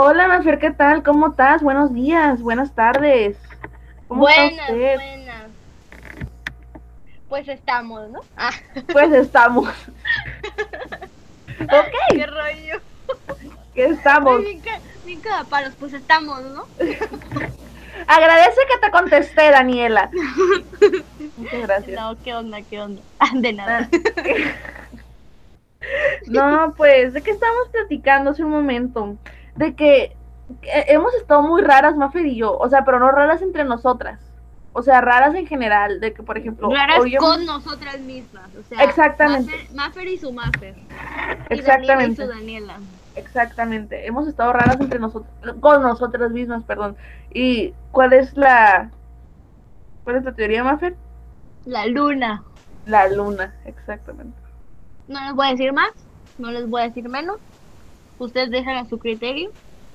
Hola, Mafer, ¿qué tal? ¿Cómo estás? Buenos días, buenas tardes. ¿Cómo buenas, está usted? buenas. Pues estamos, ¿no? Ah, Pues estamos. ok, qué rollo. ¿qué estamos? Bien, cagapalos, pues estamos, ¿no? Agradece que te contesté, Daniela. Muchas gracias. No, ¿qué onda, qué onda? Ah, de nada. No, pues, ¿de qué estábamos platicando hace un momento? De que, hemos estado muy raras, Mafer y yo. O sea, pero no raras entre nosotras. O sea, raras en general. De que, por ejemplo, Raras hoy con nosotras mismas, o sea. Exactamente. Maffer, Maffer y su Maffer. Y Exactamente. Daniela y su Daniela. Exactamente. Hemos estado raras entre nosotros, con nosotras mismas, perdón. ¿Y cuál es la, cuál es la teoría, Maffer? La luna. La luna, exactamente. No les voy a decir más, no les voy a decir menos. Ustedes dejan a su criterio,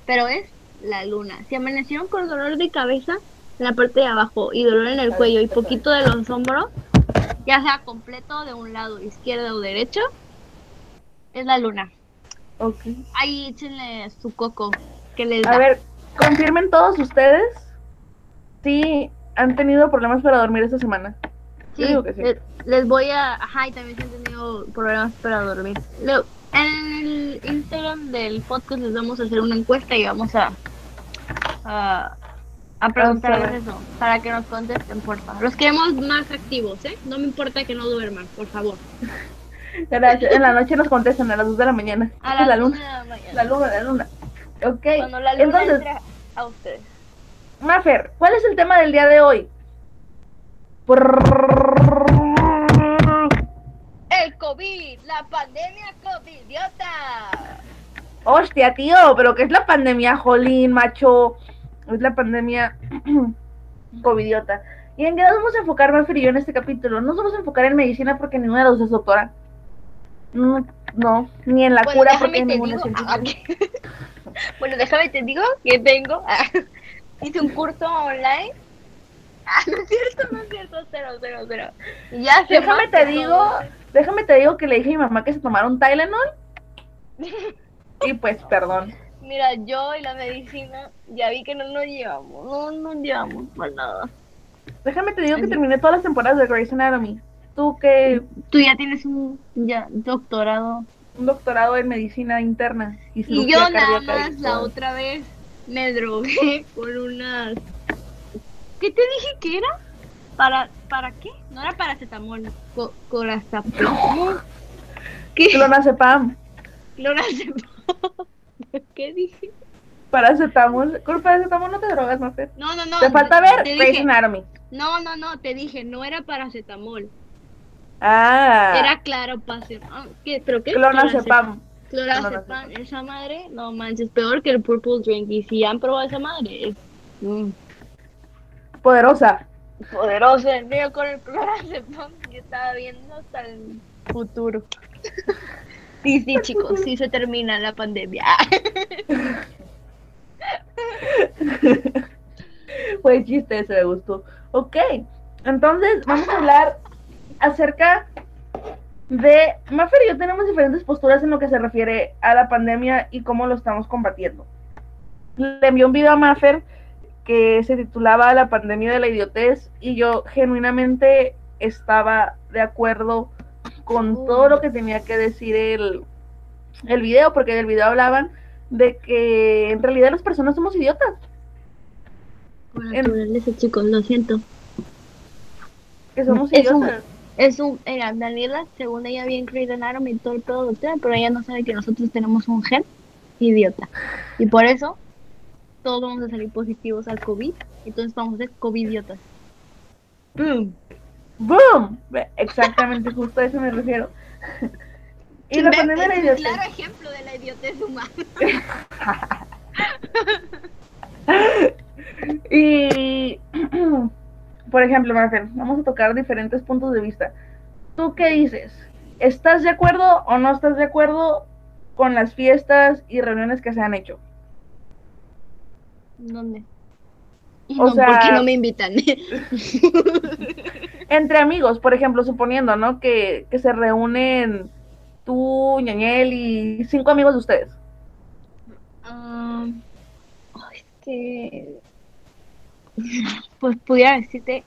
pero es la luna. Si amanecieron con dolor de cabeza en la parte de abajo y dolor en el cuello y poquito de los hombros, ya sea completo de un lado, izquierdo o derecho, es la luna. Ok. Ahí échenle su coco que les A da. ver, confirmen todos ustedes si han tenido problemas para dormir esta semana. Yo Sí, digo que sí. le- les voy a. Ajá, y también si han tenido problemas para dormir. En el Instagram del podcast les vamos a hacer una encuesta y vamos a. a, a preguntarles eso. Para que nos contesten, por favor. Los queremos más activos, ¿eh? No me importa que no duerman, por favor. Gracias. En la noche nos contestan a las 2 de la mañana. A la una luna. de la mañana. La luna, la luna. Ok. Cuando la luna Entonces, a ustedes. Mafer, ¿cuál es el tema del día de hoy? El COVID, la pandemia COVID, idiota. Hostia, tío, pero ¿qué es la pandemia, Jolín, macho? Es la pandemia covidiota. ¿Y en qué nos vamos a enfocar, Mafer y yo, en este capítulo? No nos vamos a enfocar en medicina porque ninguna de las dos es doctora. No, no, ni en la Bueno, cura porque ninguna digo, es ah, científica. bueno, déjame te digo que tengo, ah, hice un curso online. Ah, no es cierto, no es cierto, cero, cero, cero. Y ya Déjame te digo, todo. Déjame te digo que le dije a mi mamá que se tomara un Tylenol. Y pues, perdón. Mira, yo y la medicina ya vi que no nos llevamos, no nos llevamos para nada. Déjame te digo que terminé todas las temporadas de Grey's Anatomy. Tú que Tú ya tienes un ya, doctorado. un doctorado en medicina interna y yo nada más la otra vez me drogué con unas... ¿Qué te dije que era? ¿Para, ¿para qué? No era paracetamol, co corazapam. ¿Qué? Clonazepam, Clonazepam. ¿Qué dije? paracetamol. Con paracetamol no te drogas, Mafer. No, no, no. Te falta ver te dije, Anatomy. No, no, no, te dije, no era paracetamol. Ah, Era claro, pase. ah, ¿Qué? ¿Pero qué? clonazepam. Clorazepam. Clonazepam. Esa madre, no manches, peor que el Purple Drink. Y si han probado esa madre, es mm, Poderosa. Poderoso. Yo con el clorazepam que estaba viendo hasta el futuro. Sí, sí, chicos, sí se termina la pandemia. Fue chiste, ese me gustó. Ok, entonces vamos a hablar acerca de... Mafer y yo tenemos diferentes posturas en lo que se refiere a la pandemia y cómo lo estamos combatiendo. Le envié un video a Mafer que se titulaba La pandemia de la idiotez y yo genuinamente estaba de acuerdo con todo lo que tenía que decir el, el video, porque en el video hablaban de que en realidad las personas somos idiotas. Por En- naturaleza, chicos, lo siento. que somos Es un- idiotas. Es un, era Daniela, según ella bien Grey's Anatomy y todo el pedo doctora, pero ella no sabe que nosotros tenemos un gen idiota. Y por eso todos vamos a salir positivos al COVID, entonces vamos a ser COVID-idiotas. ¡Boom! ¡Boom! Exactamente, justo a eso me refiero. y la pandemia de la claro ejemplo de la idiotez humana. Y, por ejemplo, Marcel, vamos a tocar diferentes puntos de vista. ¿Tú qué dices? ¿Estás de acuerdo o no estás de acuerdo con las fiestas y reuniones que se han hecho? ¿Dónde? O no, sea- ¿por qué no me invitan? Entre amigos, por ejemplo, suponiendo, ¿no? Que, que se reúnen tú, Ñañel y cinco amigos de ustedes. Ah, que pues pudiera decirte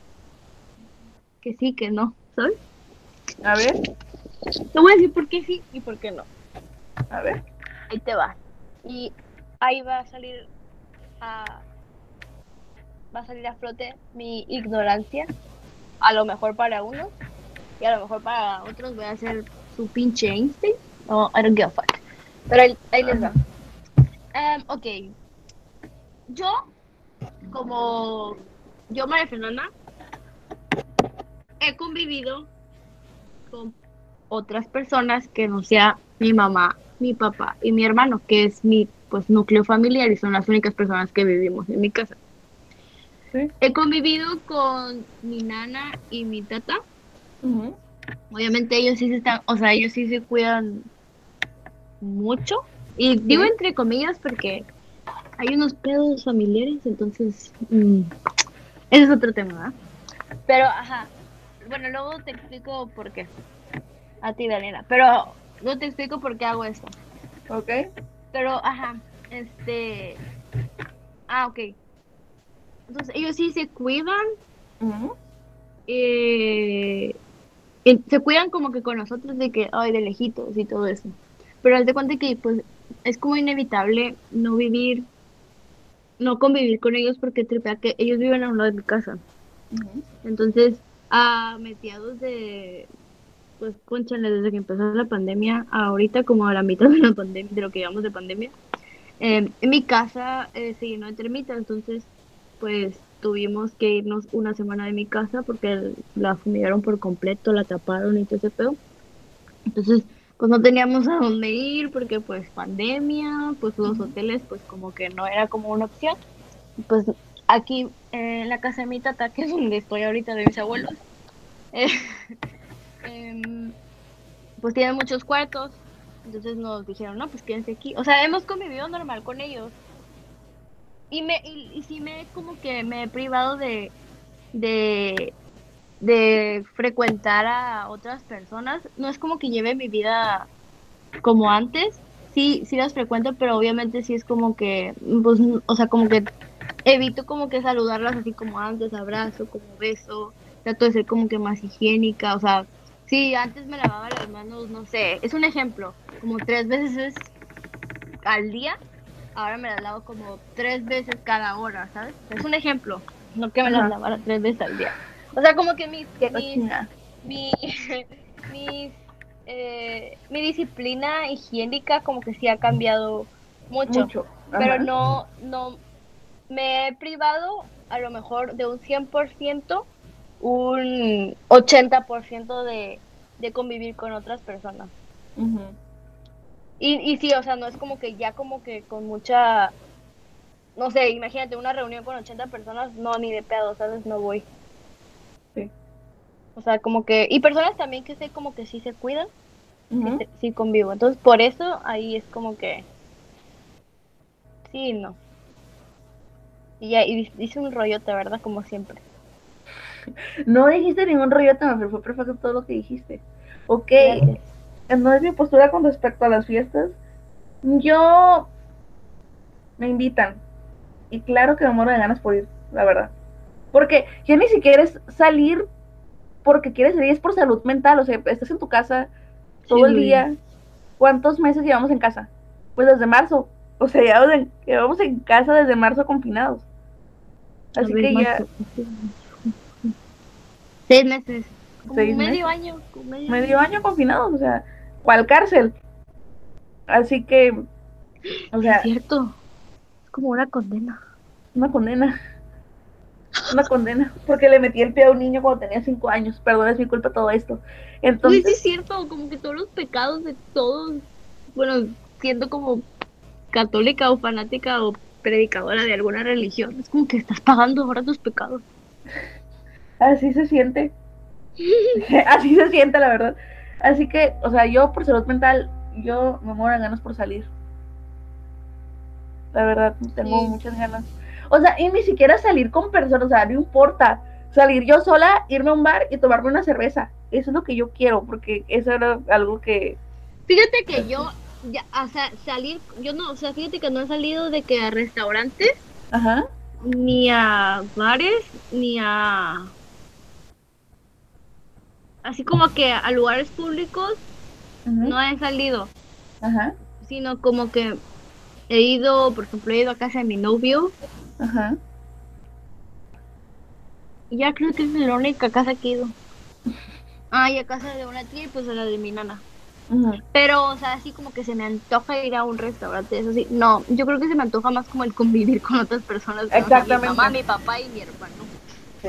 que sí, que no, ¿sabes? A ver, Te voy a decir por qué sí y por qué no. a ver. Ahí te va. Y ahí va a salir a va a salir a flote mi ignorancia. A lo mejor para unos y a lo mejor para otros voy a hacer su pinche Einstein. No, I don't give a fuck. Pero ahí, les va. Em, ok. Yo, como yo, María Fernanda, he convivido con otras personas que no sea mi mamá, mi papá y mi hermano, que es mi pues núcleo familiar y son las únicas personas que vivimos en mi casa. Sí. He convivido con mi nana y mi tata. Obviamente ellos sí se están, o sea, ellos sí se cuidan mucho. Y digo entre comillas porque hay unos pedos familiares, entonces mm, ese es otro tema, ¿verdad? Pero, ajá, bueno, luego te explico por qué. A ti, Daniela. Pero luego te explico por qué hago esto. Ok. Pero, ajá, este... Ah, ok. Entonces ellos sí se cuidan eh, y se cuidan como que con nosotros de que, ay, de lejitos y todo eso. Pero haz de cuenta que pues es como inevitable no vivir, no convivir con ellos porque tripea que ellos viven a un lado de mi casa. Entonces, a mediados de, pues, conchale, desde que empezó la pandemia, ahorita como a la mitad de la pandemia, de lo que llevamos de pandemia, eh, en mi casa eh, se llenó de termitas, entonces, pues, tuvimos que irnos una semana de mi casa porque la fumigaron por completo, la taparon y todo ese pedo. Entonces, pues no teníamos a dónde ir porque pues pandemia, pues los hoteles pues como que no era como una opción. Pues aquí eh, en la casa de mi tata, que es donde estoy ahorita de mis abuelos, eh, em, pues tienen muchos cuartos. Entonces nos dijeron, no, pues quédense aquí. O sea, hemos convivido normal con ellos. Y me y, y sí me como que me he privado de, de, de frecuentar a otras personas. No es como que lleve mi vida como antes. Sí, sí las frecuento, pero obviamente sí es como que, pues, o sea, como que evito como que saludarlas así como antes, abrazo, como beso. Trato de ser como que más higiénica, o sea, sí, antes me lavaba las manos, no sé, es un ejemplo, como tres veces al día, ahora me las lavo como tres veces cada hora, ¿sabes? Es un ejemplo, no que me las lavara tres veces al día. O sea, como que mis, mi, mis, eh, mi disciplina higiénica como que sí ha cambiado mucho, Mucho. pero no, no, me he privado a lo mejor de un 100%, un 80% de, de convivir con otras personas. Y, y sí, o sea, no es como que ya como que con mucha, no sé, imagínate una reunión con 80 personas, no, ni de pedo, ¿sabes? No voy. Sí. O sea, como que, y personas también que sé como que sí se cuidan, sí, convivo. Entonces, por eso ahí es como que, sí, no. Y ya, y hice un rollote, ¿verdad? Como siempre. No dijiste ningún rollo pero fue perfecto todo lo que dijiste. Ok, Gracias. entonces mi postura con respecto a las fiestas, yo me invitan y claro que me muero de ganas por ir, la verdad. Porque ya ni siquiera es salir porque quieres salir, es por salud mental, o sea, estás en tu casa todo el día. ¿Cuántos meses llevamos en casa? Pues desde marzo, o sea, llevamos en, llevamos en casa desde marzo confinados. Así que ya, Seis meses. Como Seis medio meses. año. como medio medio año confinados, o sea, ¿cuál cárcel? Así que, o sea, Es cierto. Es como una condena. una condena. Una condena. Porque le metí el pie a un niño cuando tenía cinco años. Perdón, es mi culpa todo esto. Entonces, sí es cierto, como que todos los pecados de todos, bueno, siendo como católica o fanática o predicadora de alguna religión, es como que estás pagando ahora tus pecados. Así se siente. así se siente, la verdad. Así que, o sea, yo por salud mental, yo me muero de ganas por salir. La verdad, tengo Sí. muchas ganas. O sea, y ni siquiera salir con personas, o sea, no importa. Salir yo sola, irme a un bar y tomarme una cerveza. Eso es lo que yo quiero, porque eso era algo que... Fíjate que yo, ya, o sea, salir, yo no, o sea, fíjate que no he salido de que a restaurantes Ajá. ni a bares, ni a... Así como que a lugares públicos no he salido, Ajá. sino como que he ido, por ejemplo, he ido a casa de mi novio. Ajá. Y ya creo que es la única casa que he ido. Ah, y a casa de una tía y pues a la de mi nana. Pero, o sea, así como que se me antoja ir a un restaurante, eso sí. No, yo creo que se me antoja más como el convivir con otras personas. Exactamente. Mi mamá, mi papá y mi hermano. Sí.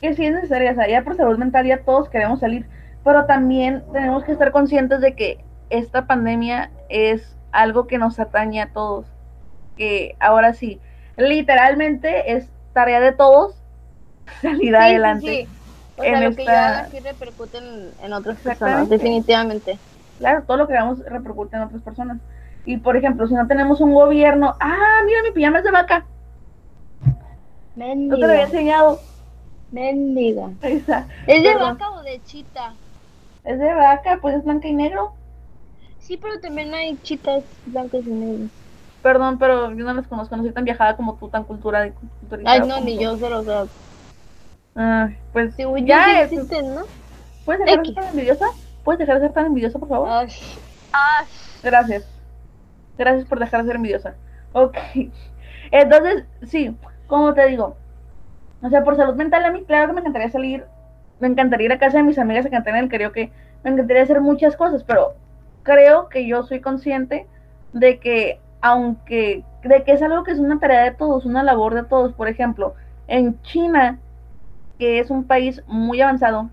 Que sí es necesaria, o sea, ya por salud mental ya todos queremos salir, pero también tenemos que estar conscientes de que esta pandemia es algo que nos atañe a todos. Que ahora sí, literalmente es tarea de todos salir Sí, adelante. sí, sí. O en sea, lo que yo haga sí repercute en, en otras personas, definitivamente. Claro, todo lo que hagamos repercute en otras personas. Y por ejemplo, si no tenemos un gobierno, ah, mira, mi pijama es de vaca, no te lo había enseñado. Mendiga. ¿Es de Perdón. vaca o de chita? Es de vaca, pues es blanca y negro. Sí, pero también hay chitas blancas y negras. Perdón, pero yo no las conozco, no soy tan viajada como tú, tan cultura culturizada Ay, no, ni tú. yo, o sea, Ah, pues yo ya, sí eh, existen, ¿no? ¿puedes dejar de ser tan envidiosa? ¿Puedes dejar de ser tan envidiosa, por favor? Ay, ay. Gracias. Gracias por dejar de ser envidiosa. Ok. Entonces, sí, como te digo, o sea, por salud mental a mí, claro que me encantaría salir, me encantaría ir a casa de mis amigas a cantar en el karaoke, me encantaría hacer muchas cosas, pero creo que yo soy consciente de que, aunque, de que es algo que es una tarea de todos, una labor de todos, por ejemplo, en China, que es un país muy avanzado,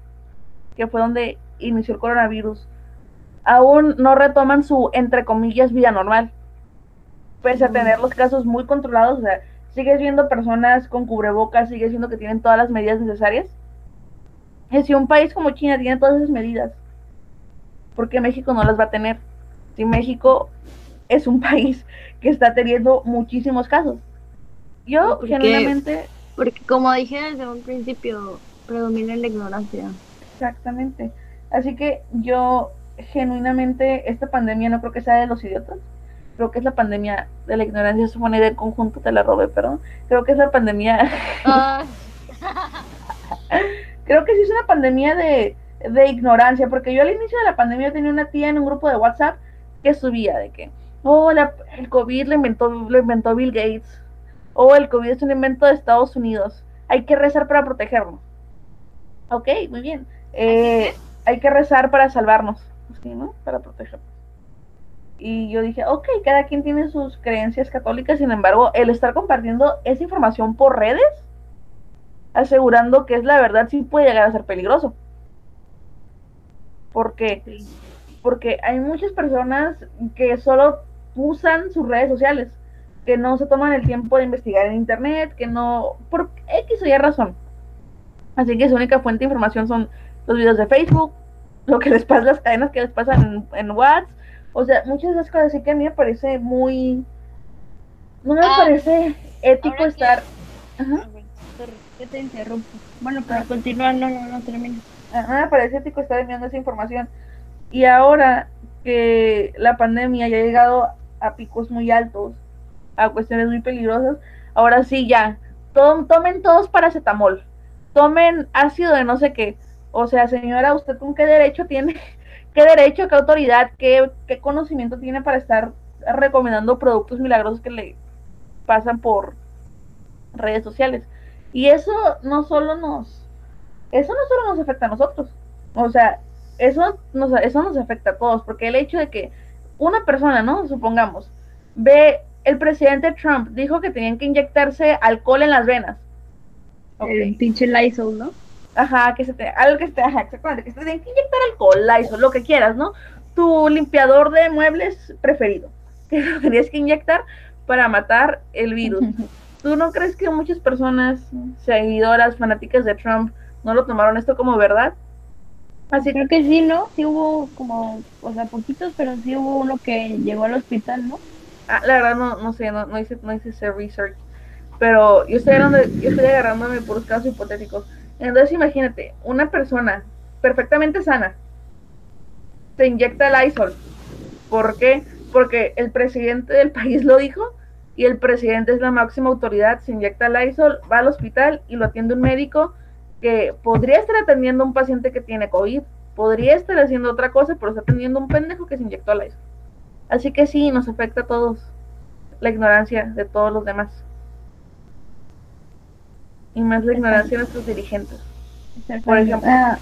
que fue donde inició el coronavirus, aún no retoman su, entre comillas, vida normal. Pese a tener los casos muy controlados, o sea, sigues viendo personas con cubrebocas, sigues viendo que tienen todas las medidas necesarias. Y si un país como China tiene todas esas medidas, ¿por qué México no las va a tener? Si México es un país que está teniendo muchísimos casos. Yo, Porque- genuinamente, Porque como dije desde un principio, predomina la ignorancia. Exactamente. Así que yo genuinamente esta pandemia no creo que sea de los idiotas. Creo que es la pandemia de la ignorancia. Es una idea en conjunto, te la robé, perdón. Creo que es la pandemia. Creo que sí es una pandemia de, de ignorancia. Porque yo al inicio de la pandemia tenía una tía en un grupo de WhatsApp que subía de que, oh, la- el COVID lo inventó, lo inventó Bill Gates. O el COVID es un invento de Estados Unidos. Hay que rezar para protegernos. Ok, muy bien. Eh, hay que rezar para salvarnos, ¿sí, no? Para protegernos. Y yo dije, ok, cada quien tiene sus creencias católicas, sin embargo, el estar compartiendo esa información por redes, asegurando que es la verdad, sí puede llegar a ser peligroso. Porque sí. porque hay muchas personas que solo usan sus redes sociales, que no se toman el tiempo de investigar en internet, que no, por X o Y razón. Así que su única fuente de información son los videos de Facebook, lo que les pasa, las cadenas que les pasan en, en WhatsApp, o sea, muchas de esas cosas, así que a mí me parece muy, no me Ah, parece ético ahora que- estar, Ajá. Que te interrumpo. Bueno, para continuar, no, no, no termina. a mí me parece ético estar enviando esa información. Y ahora que la pandemia ya ha llegado a picos muy altos, a cuestiones muy peligrosas, ahora sí ya, to- tomen todos paracetamol, tomen ácido de no sé qué. O sea, señora, ¿usted con qué derecho tiene, qué derecho, qué autoridad, qué, qué conocimiento tiene para estar recomendando productos milagrosos que le pasan por redes sociales? Y eso no solo nos, eso no solo nos afecta a nosotros, o sea, eso nos, eso nos afecta a todos, porque el hecho de que una persona, ¿no? Supongamos, ve, el presidente Trump dijo que tenían que inyectarse alcohol en las venas. El pinche Lysol, ¿no? Ajá, que se te, algo que se te, ajá, exactamente, que se te tienen que inyectar alcohol, Lysol, lo que quieras, ¿no? Tu limpiador de muebles preferido, que lo tenías que inyectar para matar el virus. ¿Tú no crees que muchas personas, seguidoras, fanáticas de Trump, no lo tomaron esto como verdad? Así Creo que sí, ¿no? Sí hubo como, o sea, poquitos, pero sí hubo uno que llegó al hospital, ¿no? Ah, la verdad no, no sé, no, no hice, no hice ese research. Pero yo estoy, agarrando, yo estoy agarrándome puros casos hipotéticos. Entonces imagínate, una persona perfectamente sana se inyecta el Lysol. ¿Por qué? Porque el presidente del país lo dijo. y el presidente es la máxima autoridad, se inyecta Lysol, va al hospital y lo atiende un médico que podría estar atendiendo a un paciente que tiene COVID, podría estar haciendo otra cosa, pero está atendiendo a un pendejo que se inyectó Lysol. Así que sí, nos afecta a todos la ignorancia de todos los demás. Y más la ignorancia de nuestros dirigentes. Por ejemplo. Ah,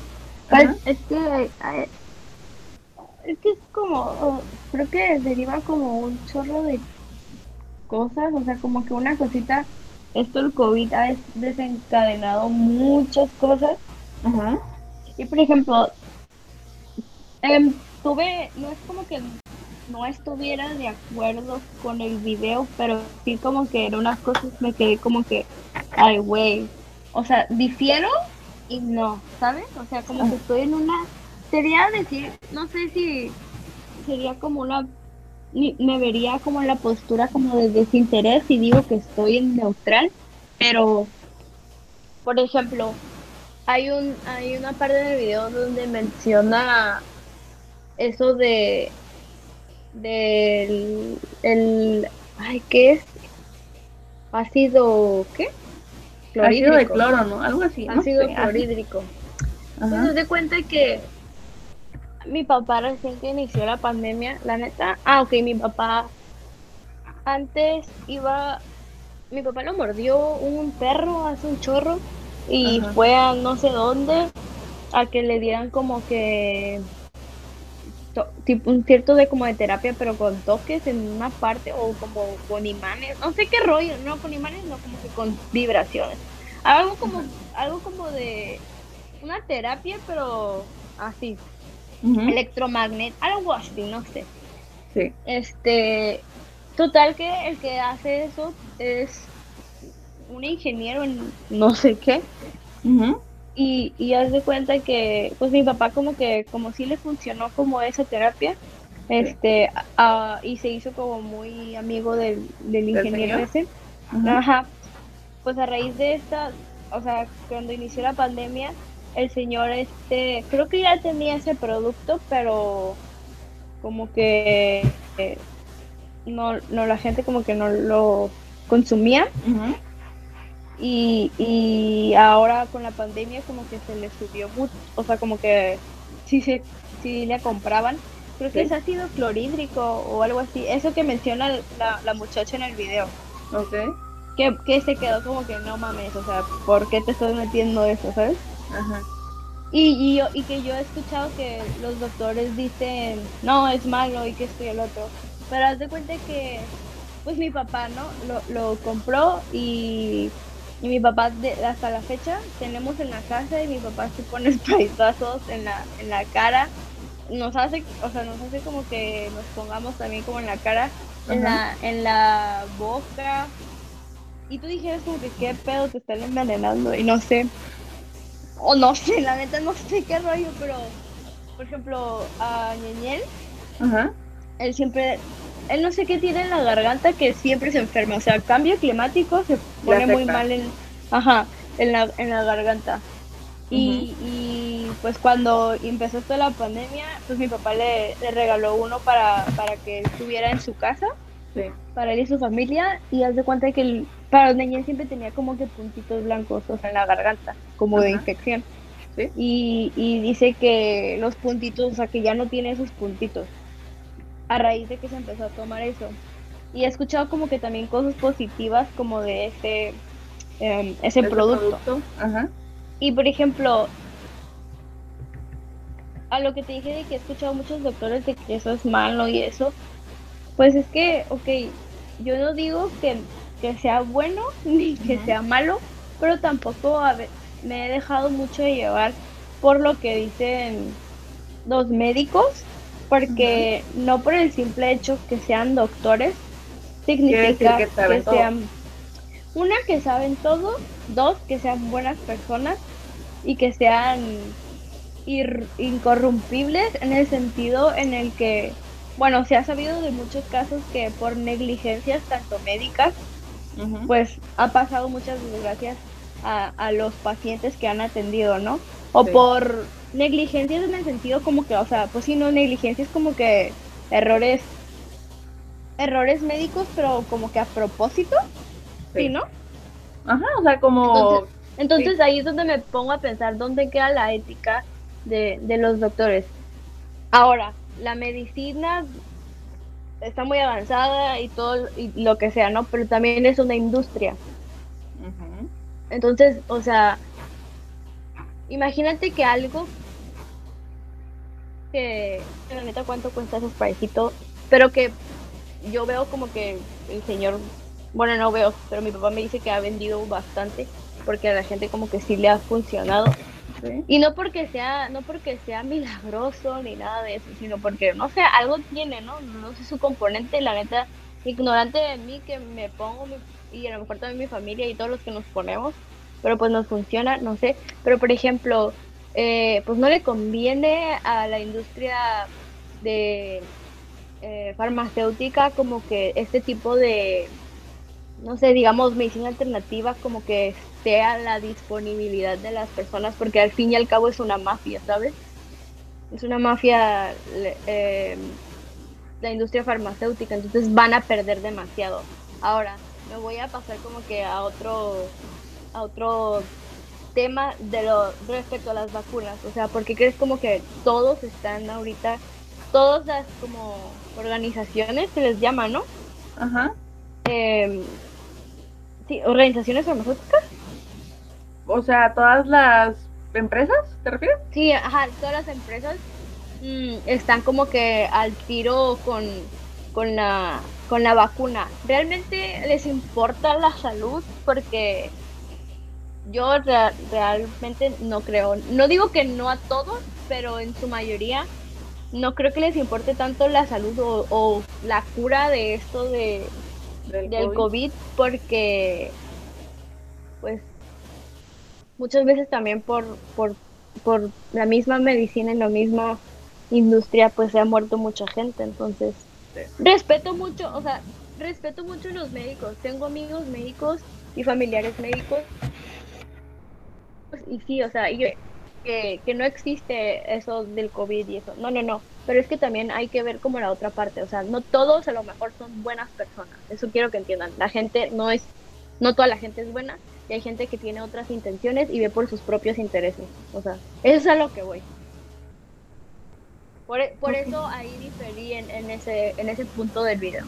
pues, es que es que es como creo que deriva como un chorro de cosas, o sea, como que una cosita esto el COVID ha desencadenado muchas cosas. Y por ejemplo, em, tuve, no es como que no estuviera de acuerdo con el video, pero sí como que en unas cosas me quedé como que, ay, güey. O sea, difiero y no, ¿sabes? O sea, como que estoy en una... Sería decir, no sé si sería como una... Me vería como la postura como de desinterés y digo que estoy en neutral, pero, por ejemplo, hay un hay una parte del video donde menciona eso de del el ay qué es ácido qué ácido de cloro no algo así ácido clorhídrico entonces de cuenta que mi papá recién que inició la pandemia la neta ah ok mi papá antes iba mi papá lo mordió un perro hace un chorro y fue a no sé dónde a que le dieran como que tipo un cierto de como de terapia, pero con toques en una parte o como con imanes, no sé qué rollo, no con imanes, no como que con vibraciones. Algo como algo como de una terapia, pero así. Electromagnet, algo así, no sé. Sí. Este, total que el que hace eso es un ingeniero en no sé qué. Y, y haz de cuenta que, pues mi papá como que, como si le funcionó como esa terapia, este, y se hizo como muy amigo del, del ingeniero ese. Ajá. Pues a raíz de esta, o sea, cuando inició la pandemia, el señor este, creo que ya tenía ese producto, pero como que eh, no, no, la gente como que no lo consumía. Y, y ahora con la pandemia como que se le subió mucho, o sea, como que sí, sí, sí le compraban. Creo que es ácido clorhídrico o algo así. Eso que menciona la, la muchacha en el video. Ok. Que, que se quedó como que no mames, o sea, ¿por qué te estás metiendo eso, sabes? Ajá. Y, y, yo, y que yo he escuchado que los doctores dicen, no, es malo y que esto y el otro. Pero haz de cuenta que, pues mi papá, ¿no? Lo, lo compró y y mi papá, hasta la fecha, tenemos en la casa y mi papá se pone paisazos en la, en la cara. Nos hace, o sea, nos hace como que nos pongamos también como en la cara, en la, en la boca. Y tú dijeras como que qué pedo te están envenenando y no sé. O no sé, la neta no sé qué rollo, pero por ejemplo, a Ñeñel, él siempre él no sé qué tiene en la garganta que siempre se enferma. O sea, cambio climático se pone muy mal en, ajá, en, la, en la garganta. Y, y, pues cuando empezó toda la pandemia, pues mi papá le, le regaló uno para, para que estuviera en su casa, sí. para él y su familia. Y haz de cuenta que el, para los niños siempre tenía como que puntitos blancos, o sea, en la garganta, como de infección. ¿Sí? Y, y dice que los puntitos, o sea, que ya no tiene esos puntitos a raíz de que se empezó a tomar eso. Y he escuchado como que también cosas positivas como de ese, em, ese, producto. Y por ejemplo, a lo que te dije de que he escuchado muchos doctores de que eso es malo y eso, pues es que, ok, yo no digo que, que sea bueno ni que sea malo, pero tampoco a ver, me he dejado mucho de llevar por lo que dicen los médicos porque no por el simple hecho que sean doctores significa que, sean una que saben todo, dos que sean buenas personas y que sean incorrumpibles en el sentido en el que bueno, se ha sabido de muchos casos que por negligencias tanto médicas, pues ha pasado muchas desgracias a, a, los pacientes que han atendido, ¿no? O por negligencias en el sentido como que, o sea, pues si no, negligencias como que errores errores médicos, pero como que a propósito. Sí, ¿no? Ajá, o sea, como... Entonces, ahí es donde me pongo a pensar dónde queda la ética de, de los doctores. Ahora, la medicina está muy avanzada y todo y lo que sea, ¿no? Pero también es una industria. Entonces, o sea, imagínate que algo que, la neta, ¿cuánto cuesta ese spraycito? Pero que yo veo como que el señor, bueno, no veo, pero mi papá me dice que ha vendido bastante porque a la gente como que sí le ha funcionado. Y no porque sea, no porque sea milagroso ni nada de eso, sino porque, no sé, algo tiene, ¿no? No sé su componente, la neta, ignorante de mí que me pongo, y a lo mejor también mi familia y todos los que nos ponemos, pero pues nos funciona, no sé. Pero por ejemplo, eh, pues no le conviene a la industria de eh, farmacéutica como que este tipo de, no sé, digamos, medicina alternativa como que sea la disponibilidad de las personas, porque al fin y al cabo es una mafia, ¿sabes? Es una mafia eh, la industria farmacéutica, entonces van a perder demasiado. Ahora, me voy a pasar como que a otro, a otro tema de lo respecto a las vacunas, o sea, porque crees como que todos están ahorita, todas las como organizaciones se les llama, ¿no? Ajá. Eh, sí, organizaciones farmacéuticas o sea, todas las empresas, ¿te refieres? Sí, ajá, todas las empresas mm, están como que al tiro con, con, la, con la vacuna. ¿Realmente les importa la salud? Porque yo realmente no creo. No digo que no a todos, pero en su mayoría no creo que les importe tanto la salud o, la cura de esto de, del, COVID porque pues muchas veces también por, por, por la misma medicina y la misma industria, pues se ha muerto mucha gente. Entonces, respeto mucho, o sea, respeto mucho a los médicos. Tengo amigos médicos y familiares médicos. y sí, o sea, que, que no existe eso del COVID y eso. No, no, no. Pero es que también hay que ver como la otra parte. O sea, no todos a lo mejor son buenas personas. Eso quiero que entiendan. La gente no es, no toda la gente es buena y hay gente que tiene otras intenciones y ve por sus propios intereses. O sea, eso es a lo que voy. Por, e, por eso ahí diferí en, en, ese, en ese punto del video.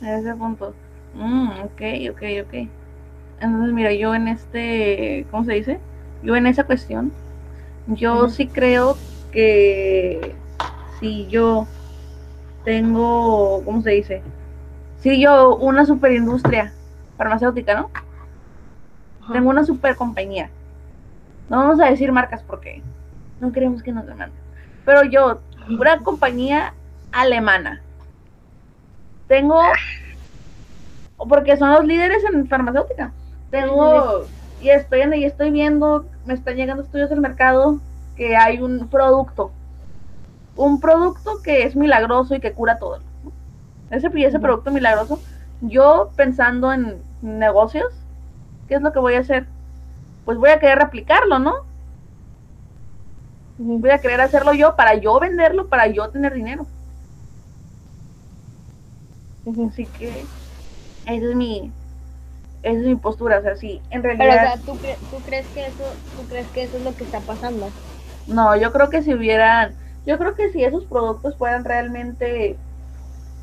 En ese punto. Mm, ok, ok, ok. Entonces, mira, yo en este, ¿cómo se dice? Yo en esa cuestión, yo sí creo que si yo tengo, ¿cómo se dice? Si yo una superindustria farmacéutica, ¿no? Tengo una super compañía. No vamos a decir marcas porque no queremos que nos demanden. Pero yo, una compañía alemana. Tengo, porque son los líderes en farmacéutica. Tengo, y estoy y estoy viendo, me están llegando estudios del mercado que hay un producto. Un producto que es milagroso y que cura todo. Ese, ese producto milagroso, yo pensando en negocios, ¿qué es lo que voy a hacer? Pues voy a querer replicarlo, ¿no? Voy a querer hacerlo yo para yo venderlo, para yo tener dinero. Así que esa es mi esa es mi postura, o sea, sí, en realidad Pero, o sea, ¿tú, crees que eso tú crees que eso es lo que está pasando? No, yo creo que si hubieran yo creo que si esos productos fueran realmente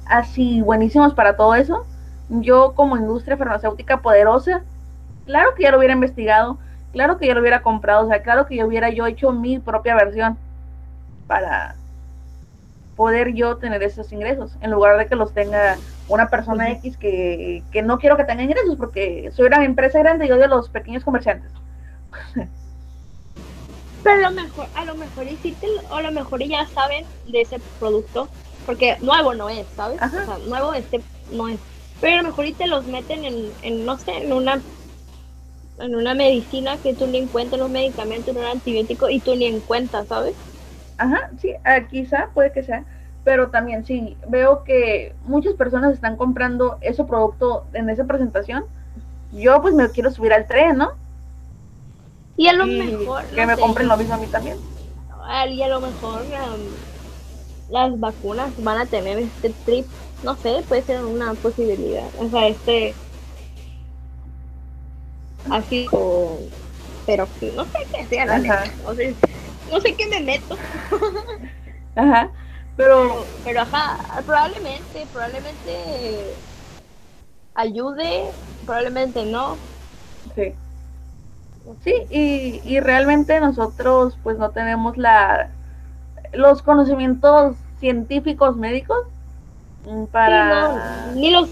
así buenísimos para todo eso, yo como industria farmacéutica poderosa Claro que ya lo hubiera investigado, claro que ya lo hubiera comprado, o sea, claro que yo hubiera yo hecho mi propia versión para poder yo tener esos ingresos, en lugar de que los tenga una persona X que, no quiero que tenga ingresos, porque soy una empresa grande y yo de los pequeños comerciantes. Pero a lo mejor, a lo mejor o a lo mejor ya saben de ese producto, porque nuevo no es, ¿sabes? O sea, nuevo este no es. Pero a lo mejor y te los meten en, en, no sé, en una en una medicina que tú ni encuentras, un medicamento, en un antibiótico y tú ni en cuenta, ¿sabes? Ajá, sí, ah, quizá puede que sea, pero también sí, veo que muchas personas están comprando ese producto en esa presentación. Yo pues me quiero subir al tren, ¿no? Y a lo mejor... Que me compren lo mismo a mí también. Y a lo mejor las vacunas van a tener este trip no sé, puede ser una posibilidad. O sea, este, así, o, pero no sé qué sea la neta. O sea, no sé qué me meto. Ajá. Pero, pero ajá, probablemente, probablemente ayude, probablemente no. Sí. Sí, y, y realmente nosotros pues no tenemos la los conocimientos científicos médicos para ni los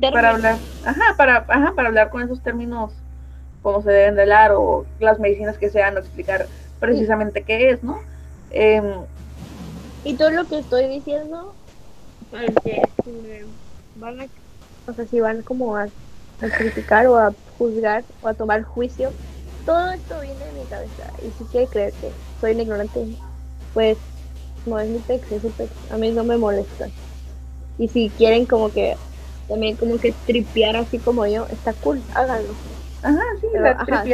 para hablar, ajá, para, ajá, para hablar con esos términos cómo se deben de hablar o las medicinas que sean o explicar precisamente qué es, ¿no? Em, y todo lo que estoy diciendo, porque van a, o sea, si van como a, criticar o a juzgar o a tomar juicio, todo esto viene de mi cabeza. Y si quiere creer que soy un ignorante, pues no es mi pex, es su pex. A mí no me molesta. Y si quieren como que también como que tripear así como yo, está cool, háganlo. Ajá, sí, la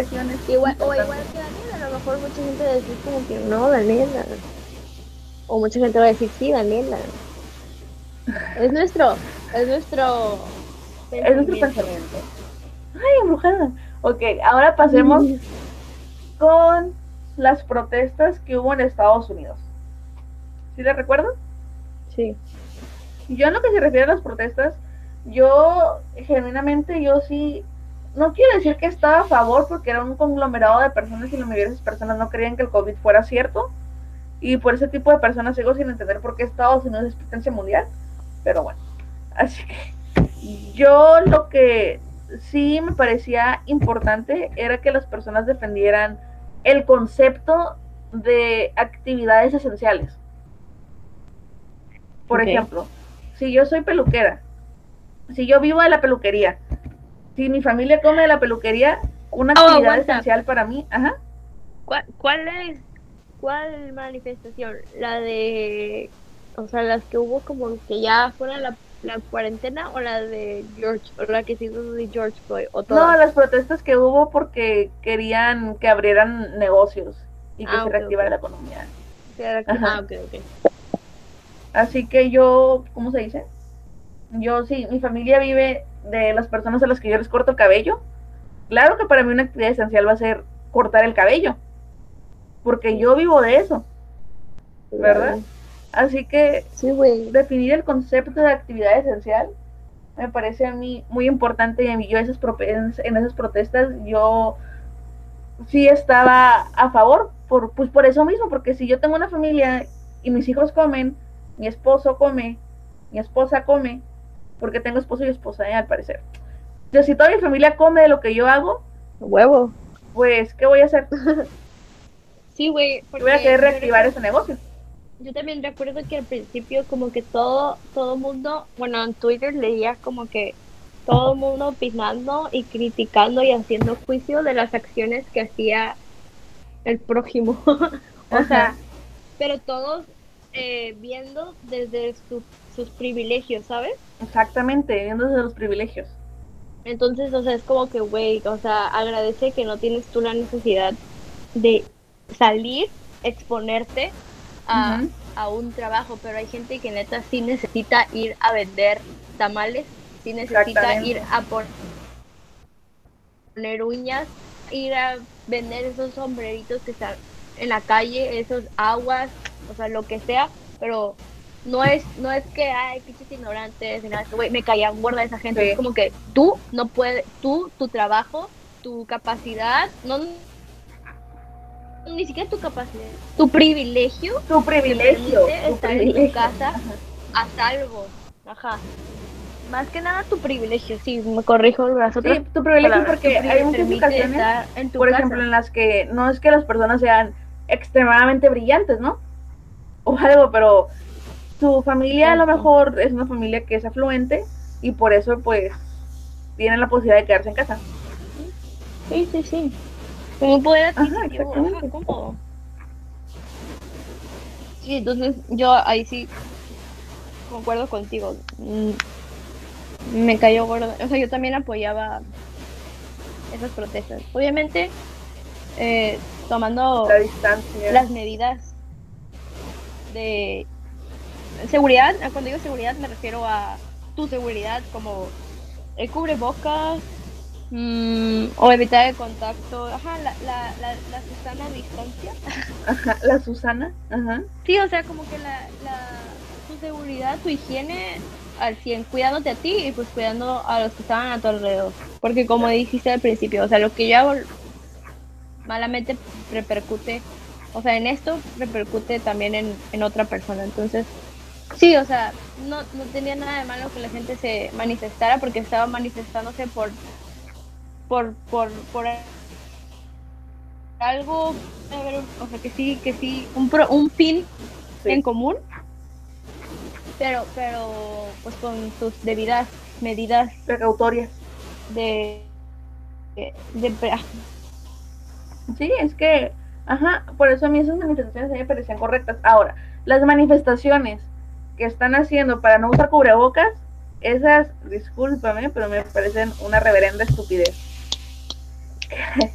Igual, o igual que Daniela, a lo mejor mucha gente va a decir como que no, Daniela. O mucha gente va a decir sí, Daniela. Es nuestro, es nuestro es nuestro pensamiento. Ay, embrujada. Ok, ahora pasemos con las protestas que hubo en Estados Unidos. ¿Sí le recuerdo? Sí. Yo en lo que se refiere a las protestas, yo genuinamente, yo sí, no quiero decir que estaba a favor porque era un conglomerado de personas y la mayoría de esas personas no creían que el COVID fuera cierto. Y por ese tipo de personas sigo sin entender por qué Estados Unidos es potencia mundial. Pero bueno, así que yo lo que sí me parecía importante era que las personas defendieran el concepto de actividades esenciales. Por ejemplo, si yo soy peluquera, si yo vivo de la peluquería, si mi familia come de la peluquería, una oh, actividad esencial para mí, ajá. ¿Cuál, es, cuál manifestación? La de, o sea, las que hubo como que ya fuera la, la cuarentena o la de George, o la que se hizo de George Floyd, o No, las protestas que hubo porque querían que abrieran negocios y que ah, se reactivara la economía. Ah, ok, ok. Así que yo, ¿cómo se dice? Yo sí, mi familia vive de las personas a las que yo les corto el cabello. Claro que para mí una actividad esencial va a ser cortar el cabello, porque yo vivo de eso, ¿verdad? Así que definir el concepto de actividad esencial me parece a mí muy importante y a mí yo esas en esas protestas yo sí estaba a favor, por, pues por eso mismo, porque si yo tengo una familia y mis hijos comen, mi esposo come, mi esposa come, porque tengo esposo y esposa, ¿eh? al parecer. Yo, si toda mi familia come de lo que yo hago, huevo, pues, ¿qué voy a hacer? sí, güey. Voy a querer reactivar ese negocio. Yo también recuerdo que al principio como que todo, todo mundo, bueno, en Twitter leía como que todo mundo opinando y criticando y haciendo juicio de las acciones que hacía el prójimo. o sea, pero todos eh, viendo desde sus privilegios, ¿sabes? Exactamente, viendo desde los privilegios. Entonces, o sea, es como que, güey, o sea, agradece que no tienes tú la necesidad de salir, exponerte a, un trabajo, pero hay gente que neta sí necesita ir a vender tamales, sí necesita ir a poner uñas, ir a vender esos sombreritos que están en la calle, esos aguas, o sea, lo que sea, pero no es, no es que hay pinches ignorantes, nada, güey, me caía gorda esa gente, es como que tú no puedes, tú, tu trabajo, tu capacidad, no ni siquiera tu capacidad, tu privilegio, tu privilegio, estar en tu casa a salvo, ajá. Más que nada tu privilegio, sí, me corrijo las otras. Sí, tu privilegio porque hay muchas ocasiones, por ejemplo, en las que no es que las personas sean extremadamente brillantes, ¿no? O algo, pero su familia a lo mejor es una familia que es afluente y por eso pues tienen la posibilidad de quedarse en casa. Sí, sí, sí. Como poder Ajá, exactamente. Sí, entonces yo ahí sí concuerdo contigo. Mm, me cayó gordo. O sea, yo también apoyaba esas protestas. Obviamente, eh, tomando la distancia. las medidas de seguridad, cuando digo seguridad me refiero a tu seguridad como el cubrebocas mm, o evitar el contacto, ajá, la, la, la, la Susana distancia. Ajá, la Susana, ajá. Sí, o sea, como que la, la, tu seguridad, tu higiene al 100, cuidándote a ti y pues cuidando a los que estaban a tu alrededor. Porque como dijiste al principio, o sea, lo que yo hago malamente repercute, o sea, en esto repercute también en, en otra persona. Entonces, sí, o sea, no, no tenía nada de malo que la gente se manifestara porque estaba manifestándose por, por, por, por algo, o sea, que sí, que sí, un, pro, un fin Sí. en común, pero, pero pues con sus debidas medidas Precautorias. de, de, de- Sí, es que, ajá, por eso a mí esas manifestaciones a mí me parecían correctas. Ahora, las manifestaciones que están haciendo para no usar cubrebocas, esas, discúlpame, pero me parecen una reverenda estupidez.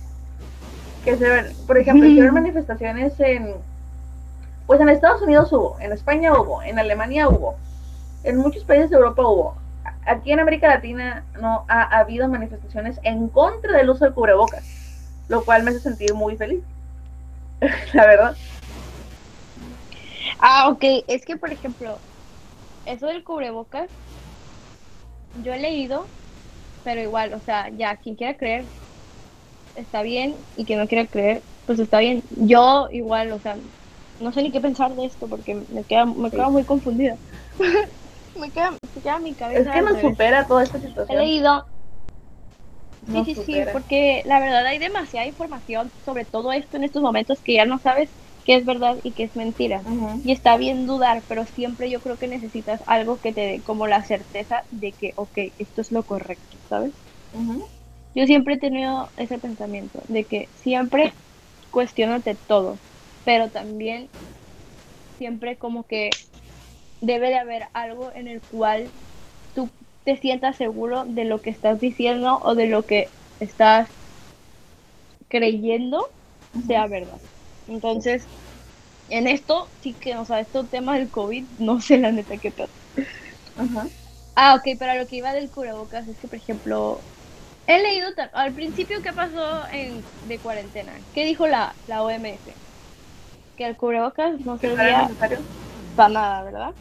que se ven, por ejemplo, hicieron manifestaciones en, pues en Estados Unidos hubo, en España hubo, en Alemania hubo, en muchos países de Europa hubo. Aquí en América Latina no ha habido manifestaciones en contra del uso de cubrebocas lo cual me hace sentir muy feliz. la verdad. Ah, ok, es que por ejemplo, eso del cubrebocas, yo he leído, pero igual, o sea, ya, quien quiera creer, está bien, y quien no quiera creer, pues está bien. Yo igual, o sea, no sé ni qué pensar de esto porque me queda, me queda muy confundida. me queda, mi cabeza. Es que nos supera toda esta He situación. leído. Sí, Nos sí, sí, porque la verdad hay demasiada información sobre todo esto en estos momentos que ya no sabes qué es verdad y qué es mentira. Y está bien dudar, pero siempre yo creo que necesitas algo que te dé como la certeza de que, ok, esto es lo correcto, ¿sabes? Yo siempre he tenido ese pensamiento de que siempre cuestionate todo, pero también siempre como que debe de haber algo en el cual tú te sientas seguro de lo que estás diciendo o de lo que estás creyendo sea verdad. Entonces, en esto sí que, o sea, estos temas del COVID, no sé la neta qué pasa. Ajá. Ah, ok, pero a lo que iba del cubrebocas es que, por ejemplo, he leído al principio qué pasó en, de cuarentena. ¿Qué dijo la, la OMS? Que el cubrebocas no Que servía necesario. para nada, ¿verdad?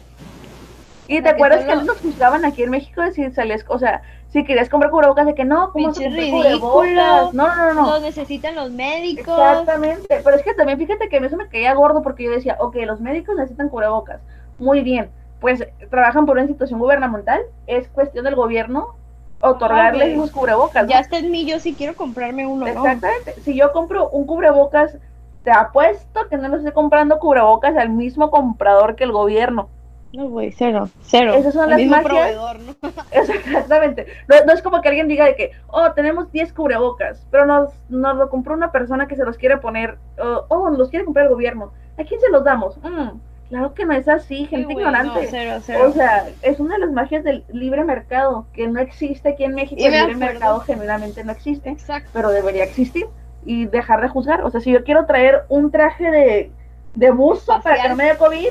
Y O te que acuerdas que solo- nos juzgaban aquí en México de si o sea, si querías comprar cubrebocas de que no, ¿cómo Pinche ridículo. No, no, no, no. Lo necesitan los médicos. Exactamente, pero es que también fíjate que a mí eso me caía gordo porque yo decía, ok, los médicos necesitan cubrebocas, muy bien, pues trabajan por una situación gubernamental, es cuestión del gobierno otorgarles esos cubrebocas. ¿no? Ya está en mí, yo sí quiero comprarme uno, ¿no? Exactamente, si yo compro un cubrebocas, te apuesto que no lo estoy comprando cubrebocas al mismo comprador que el gobierno. No, güey, cero, cero. Esas son El las mismo magias. proveedor, ¿no? Exactamente. No, no es como que alguien diga de que, oh, tenemos 10 cubrebocas, pero nos, nos lo compró una persona que se los quiere poner, oh, oh, los quiere comprar el gobierno. ¿A quién se los damos? Mm, claro que no es así, Sí, gente güey, no, ignorante. cero, cero. o sea, es una de las magias del libre mercado, que no existe aquí en México, el libre mercado genuinamente no existe, Exacto. pero debería existir y dejar de juzgar. O sea, si yo quiero traer un traje de, de buzo para que no me dé COVID,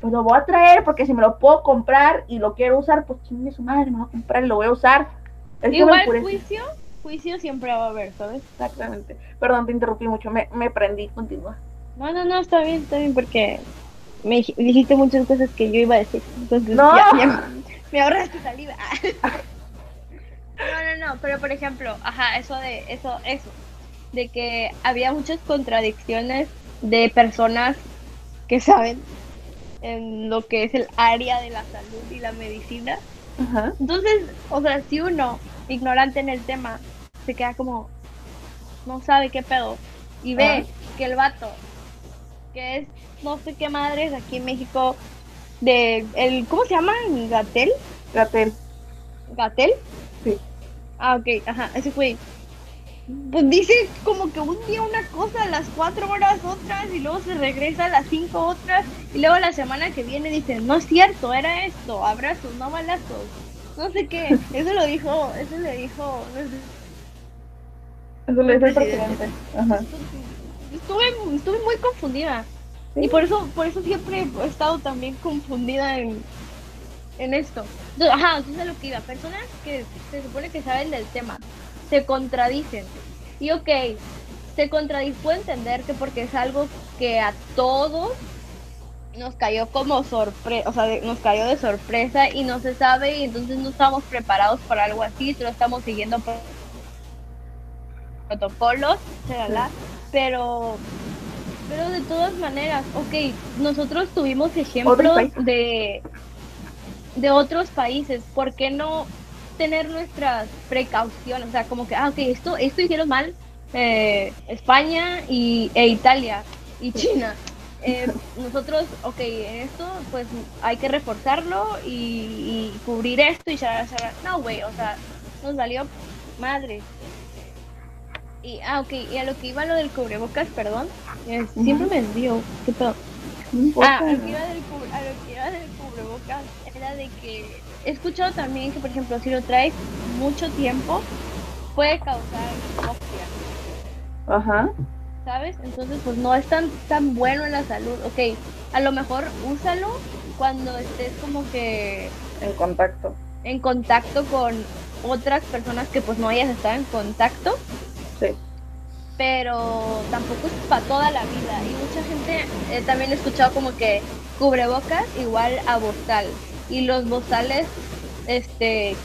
pues lo voy a traer porque si me lo puedo comprar y lo quiero usar, pues chingue su madre, me lo voy a comprar y lo voy a usar. Es Igual juicio, juicio siempre va a haber, ¿sabes? Exactamente. Perdón, te interrumpí mucho, me, me prendí, continúa. No, no, no, está bien, está bien, porque me dij- dijiste muchas cosas que yo iba a decir. Entonces, No. ya, ya me ahorraste saliva. No, no, no, pero por ejemplo, ajá, eso de, eso, eso, de que había muchas contradicciones de personas que saben en lo que es el área de la salud y la medicina. Ajá. Entonces, o sea, si uno, ignorante en el tema, se queda como, no sabe qué pedo, y ve Ajá. que el vato, que es no sé qué madres aquí en México, de, el, ¿cómo se llama? Gatel, Gatel. Gatel. Sí. Ah, ok, ajá, ese güey. Pues dice como que un día una cosa, a las cuatro horas otras, y luego se regresa a las cinco otras, y luego la semana que viene dice, no es cierto, era esto, abrazos, no balazos, no sé qué, eso lo dijo, eso le dijo, no sé, Eso le dice el Presidente. Ajá. estuve, estuve muy confundida, Y por eso, por eso siempre he estado también confundida en, en esto. Ajá, entonces es lo que iba. Personas que se supone que saben del tema se contradicen. Y ok, se contradicen, puedo entender que porque es algo que a todos nos cayó como sorpresa, o sea, nos cayó de sorpresa y no se sabe y entonces no estamos preparados para algo así, solo estamos siguiendo protocolos, pero pero de todas maneras, ok, nosotros tuvimos ejemplos de de otros países, ¿por qué no tener nuestras precauciones? O sea, como que, ah, ok, esto, esto hicieron mal eh, España y, e Italia y China. Eh, nosotros, ok, esto pues hay que reforzarlo y, cubrir esto y ya, no, güey, o sea, nos valió madre. Y, ah, ok, y a lo que iba lo del cubrebocas, perdón, siempre me envío, ¿qué Ah, a lo que iba del, a lo que iba del cubrebocas era de que he escuchado también que, por ejemplo, si lo traes mucho tiempo, puede causar hipoxia. Ajá. ¿Sabes? Entonces, pues no es tan, tan bueno en la salud. Ok, a lo mejor úsalo cuando estés como que... En contacto. En contacto con otras personas que pues no hayas estado en contacto. Pero tampoco es para toda la vida. Y mucha gente eh, también he escuchado como que cubrebocas igual a bozal. Y los bozales, este,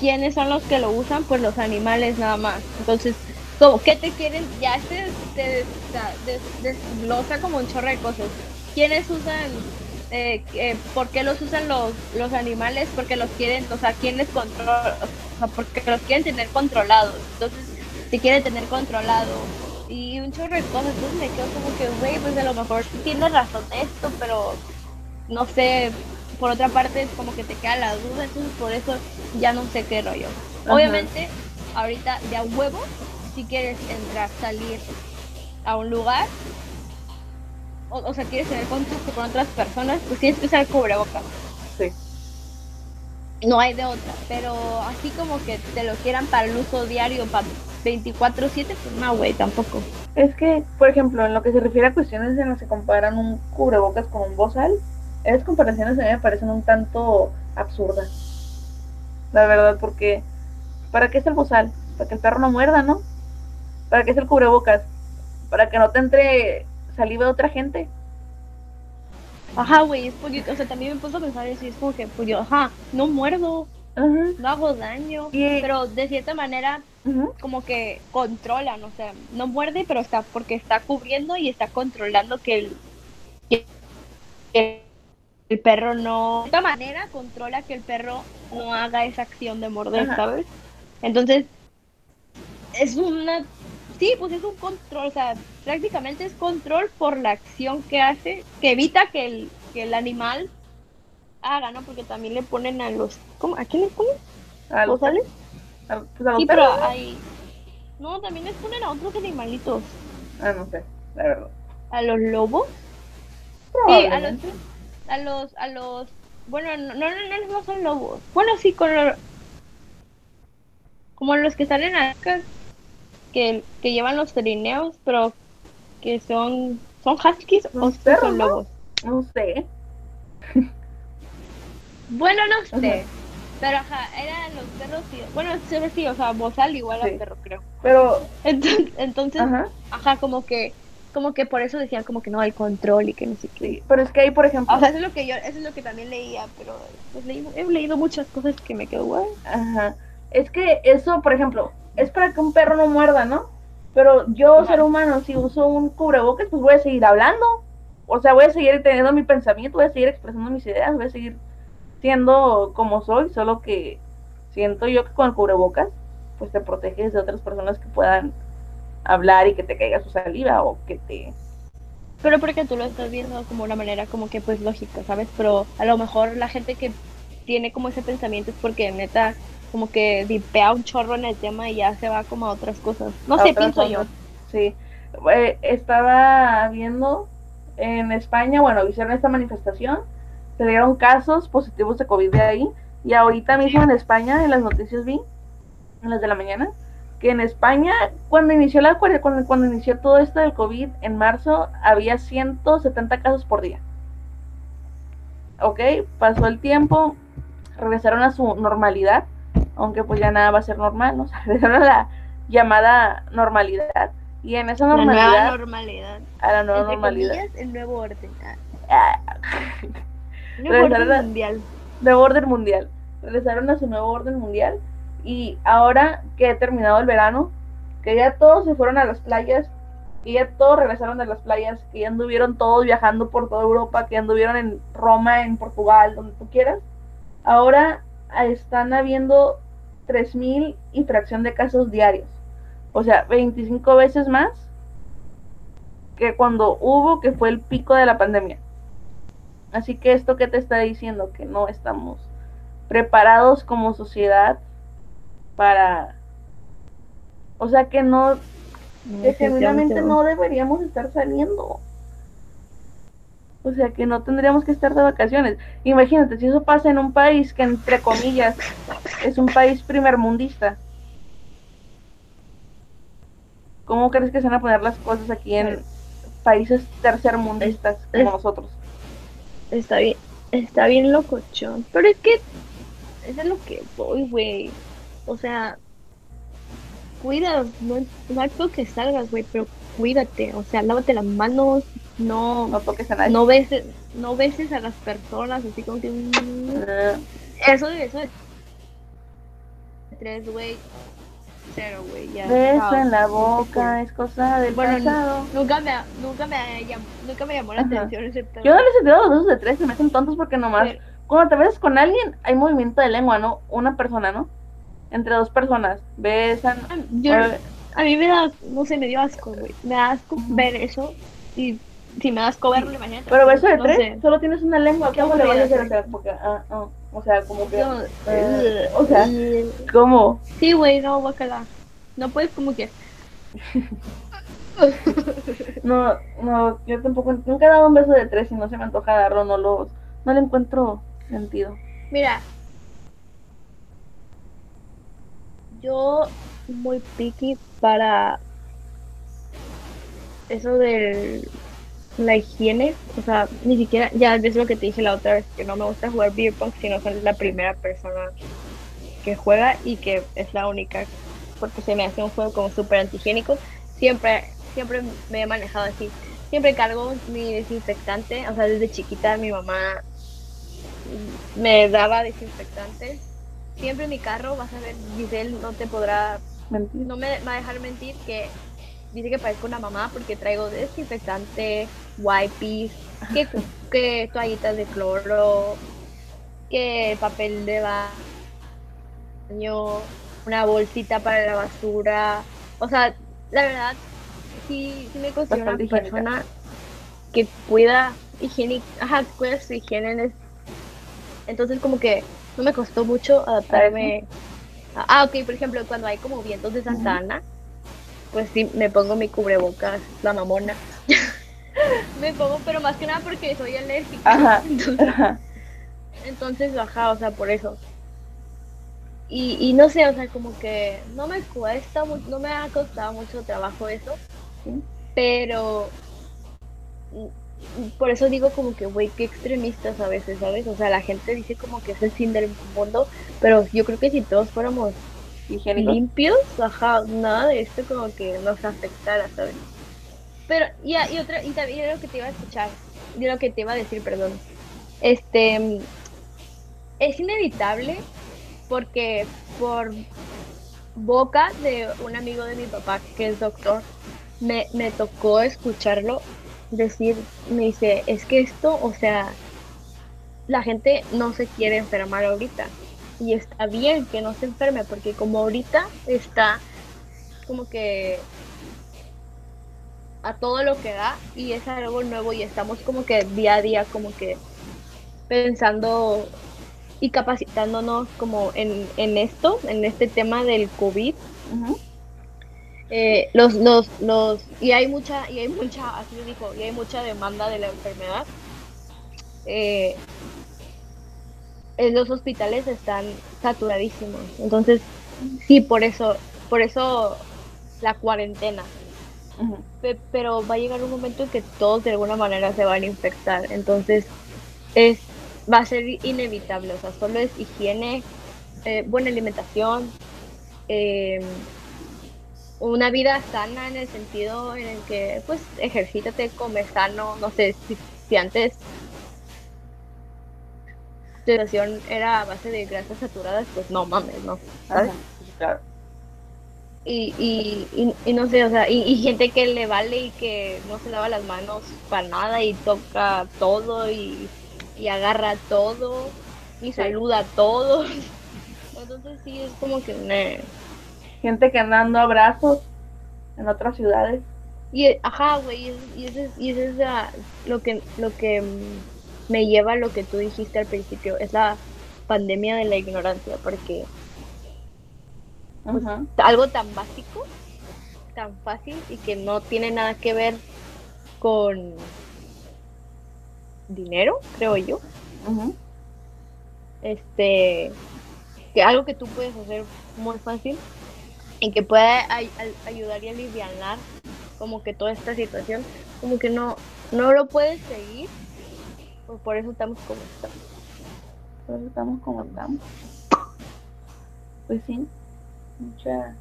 ¿quiénes son los que lo usan? Pues los animales nada más. Entonces, como, ¿qué te quieren? Ya se te, desglosa como un chorro de cosas. ¿Quiénes usan? Eh, eh, ¿Por qué los usan los, los animales? Porque los quieren, o sea, ¿quién les? O sea, porque los quieren tener controlados. Entonces, te quieren tener controlado. Y un chorro de cosas. Entonces me quedo como que, güey, pues a lo mejor tienes razón esto, pero no sé, por otra parte es como que te queda la duda, entonces por eso ya no sé qué rollo. Obviamente, ahorita de a huevo, si quieres entrar, salir a un lugar, o, sea, quieres tener contacto con otras personas, pues tienes que usar cubrebocas. Sí. No hay de otra, pero así como que te lo quieran para el uso diario, para 24/7, pues no, güey, tampoco. Es que, por ejemplo, en lo que se refiere a cuestiones en las que comparan un cubrebocas con un bozal, esas comparaciones a mí me parecen un tanto absurdas. La verdad, porque ¿para qué es el bozal? Para que el perro no muerda, ¿no? ¿Para qué es el cubrebocas? Para que no te entre saliva otra gente. Ajá, güey, es porque, o sea, también me puso a pensar y es como que, pues yo, ajá, no muerdo, no hago daño, pero de cierta manera, como que controlan, o sea, no muerde, pero está, porque está cubriendo y está controlando que el, que el perro no, de esta manera controla que el perro no haga esa acción de morder, ¿sabes? Entonces, es una, sí, pues es un control, o sea, prácticamente es control por la acción que hace, que evita que el, que el animal haga, ¿no? Porque también le ponen a los, ¿cómo? ¿A quién le ponen? ¿A los sales? Pues sí, pero hay, no, también les ponen a otros animalitos. Ah, no sé, la verdad. ¿A los lobos? Sí, a los a los, a los, bueno, no, no, no, no son lobos. Bueno, sí, con como los que salen acá, que, que llevan los trineos, pero que son, son huskies o son lobos. No sé. bueno, no sé. Pero ajá, eran los perros, sí. Bueno, sí, o sea, bozal igual al perro, creo. Pero. Entonces, entonces ajá, como que como que por eso decían como que no hay control y que no sé qué. pero es que ahí, por ejemplo... O sea, eso es lo que yo, eso es lo que también leía, pero pues, he leído muchas cosas que me quedo guay. Ajá. Es que eso, por ejemplo, es para que un perro no muerda, ¿no? Pero yo, ser humano, si uso un cubrebocas, pues voy a seguir hablando. O sea, voy a seguir teniendo mi pensamiento, voy a seguir expresando mis ideas, voy a seguir siendo como soy, solo que siento yo que con el cubrebocas, pues te proteges de otras personas que puedan hablar y que te caiga su saliva o que te... Pero porque tú lo estás viendo como una manera como que pues lógica, ¿sabes? Pero a lo mejor la gente que tiene como ese pensamiento es porque neta como que dipea un chorro en el tema y ya se va como a otras cosas. No sé, pienso yo. Sí. Eh, estaba viendo en España, bueno, hicieron esta manifestación, se dieron casos positivos de COVID de ahí y ahorita mismo en España, en las noticias vi, en las de la mañana, que en España, cuando inició la cuando, cuando inició todo esto del COVID en marzo, había 170 casos por día. Ok, pasó el tiempo, regresaron a su normalidad, aunque pues ya nada va a ser normal, ¿no? regresaron a la llamada normalidad. Y en esa normalidad. La nueva normalidad. A la nueva Entre normalidad. comillas, el nuevo orden. Ah, Nuevo Regresaron orden a- mundial. nuevo orden mundial. Regresaron a su nuevo orden mundial. Y ahora que he terminado el verano, que ya todos se fueron a las playas, que ya todos regresaron de las playas, que ya anduvieron todos viajando por toda Europa, que anduvieron en Roma, en Portugal, donde tú quieras. Ahora ah, están habiendo 3.000 y fracción de casos diarios. O sea, 25 veces más que cuando hubo, que fue el pico de la pandemia. Así que esto que te está diciendo, que no estamos preparados como sociedad para... O sea que no, que genuinamente no deberíamos estar saliendo. O sea que no tendríamos que estar de vacaciones. Imagínate, si eso pasa en un país que entre comillas es un país primermundista. ¿Cómo crees que se van a poner las cosas aquí en países tercermundistas como es- nosotros? Está bien, está bien locochón. Pero es que es de lo que voy, güey. O sea, cuida, no, no creo que salgas, güey, pero cuídate. O sea, lávate las manos, no, No toques a nadie. no beses, no beses a las personas, así como que mm, Ah, eso eso de tres, güey, cero, güey, ya. beso en la boca, es cosa del Bueno, pasado. Nunca me, nunca me, llam- nunca me llamó la Ajá. atención ese. Yo no les he sentido los besos de tres, se me hacen tontos porque nomás Pero- cuando te besas con alguien hay movimiento de lengua, ¿no? Una persona, ¿no? Entre dos personas, besan. Yo, A mí me da, no sé, me dio asco, güey. Me da asco ver eso. Y si me da asco verlo, imagínate. Pero beso de no tres, sé. solo tienes una lengua, ¿cómo le vas a hacer? sea, porque, ah, ah, o sea, como que, No, eh, o sea, uh, ¿cómo? sí, güey, no, guacala. No puedes como que. No, no, yo tampoco, nunca he dado un beso de tres y no se me antoja darlo, no lo, no le encuentro sentido. Mira. Yo muy picky para eso de la higiene, o sea, ni siquiera, ya es lo que te dije la otra vez, que no me gusta jugar beer pong si no soy la primera persona que juega y que es la única, porque se me hace un juego como súper antihigiénico. Siempre, siempre me he manejado así. Siempre cargo mi desinfectante, o sea, desde chiquita mi mamá me daba desinfectante. Siempre en mi carro, vas a ver, Giselle no te podrá, no me va a dejar mentir que dice que parezco una mamá porque traigo desinfectante, wipes, que, que toallitas de cloro, que papel de baño, una bolsita para la basura. O sea, la verdad, sí, sí me considero una higiénica. persona que cuida higiene, ajá, cuida su higiene. en es- Entonces como que no me costó mucho adaptarme. a- Ah, ok, por ejemplo, cuando hay como vientos de Santa Ujú. Ana, pues sí, me pongo mi cubrebocas, la mamona. me pongo, pero más que nada porque soy alérgica. Ajá. Entonces, Ajá. entonces o sea, por eso. Y, y no sé, o sea, como que no me cuesta, no me ha costado mucho trabajo eso, Sí. pero por eso digo como que, güey, qué extremistas a veces, ¿sabes? O sea, la gente dice como que es el fin del mundo, pero yo creo que si todos fuéramos Higiénico. limpios, ajá, nada de esto como que nos afectara, ¿sabes? Pero, y, y otra, y también lo que te iba a escuchar, de lo que te iba a decir, perdón. Este, es inevitable porque por boca de un amigo de mi papá que es doctor, me, me tocó escucharlo decir, me dice, es que esto, o sea, la gente no se quiere enfermar ahorita. Y está bien que no se enferme, porque como ahorita está como que a todo lo que da y es algo nuevo y estamos como que día a día como que pensando y capacitándonos como en, en esto, en este tema del COVID. Eh, los, los, los, y hay mucha, y hay mucha, así lo dijo, y hay mucha demanda de la enfermedad. Eh, los hospitales están saturadísimos. Entonces, sí, por eso por eso la cuarentena. Pe- Pero va a llegar un momento en que todos de alguna manera se van a infectar. Entonces, es va a ser inevitable. O sea, solo es higiene, eh, buena alimentación, eh, una vida sana en el sentido en el que, pues, ejercítate, come sano. No sé, si, si antes alimentación era a base de grasas saturadas, pues no mames, ¿no? Y, y, y, y no sé, o sea, y, gente que le vale y que no se lava las manos para nada y toca todo y, y agarra todo y saluda a todos. Entonces sí, es como que... meh. Gente que anda dando abrazos en otras ciudades. Y, ajá, güey, y, es- y es, y es lo que, lo que mm, me lleva a lo que tú dijiste al principio, es la pandemia de la ignorancia, porque Ujú. algo tan básico, tan fácil y que no tiene nada que ver con dinero, creo yo. Este, que algo que tú puedes hacer muy fácil y que ay- ay- ayudar y alivianar como que toda esta situación, como que no, no lo puedes seguir, pues por eso estamos como estamos. Por eso estamos como estamos. Pues sí. Mucha.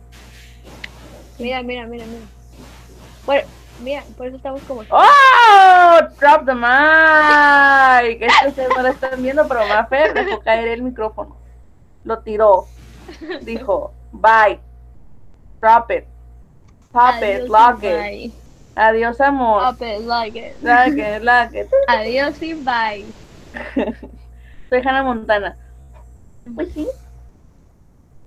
Mira, mira, mira, mira. Bueno, mira, por eso estamos como estamos. ¡Oh! Drop the mic. Es que ustedes no lo están viendo, pero Maffer dejó caer el micrófono. Lo tiró. Dijo, bye. Drop it. Pop it, Adiós y lock it. Adiós, amor. Pop it, lock it. Lock it, lock it. Adiós y bye. Soy Hannah Montana. Pues sí.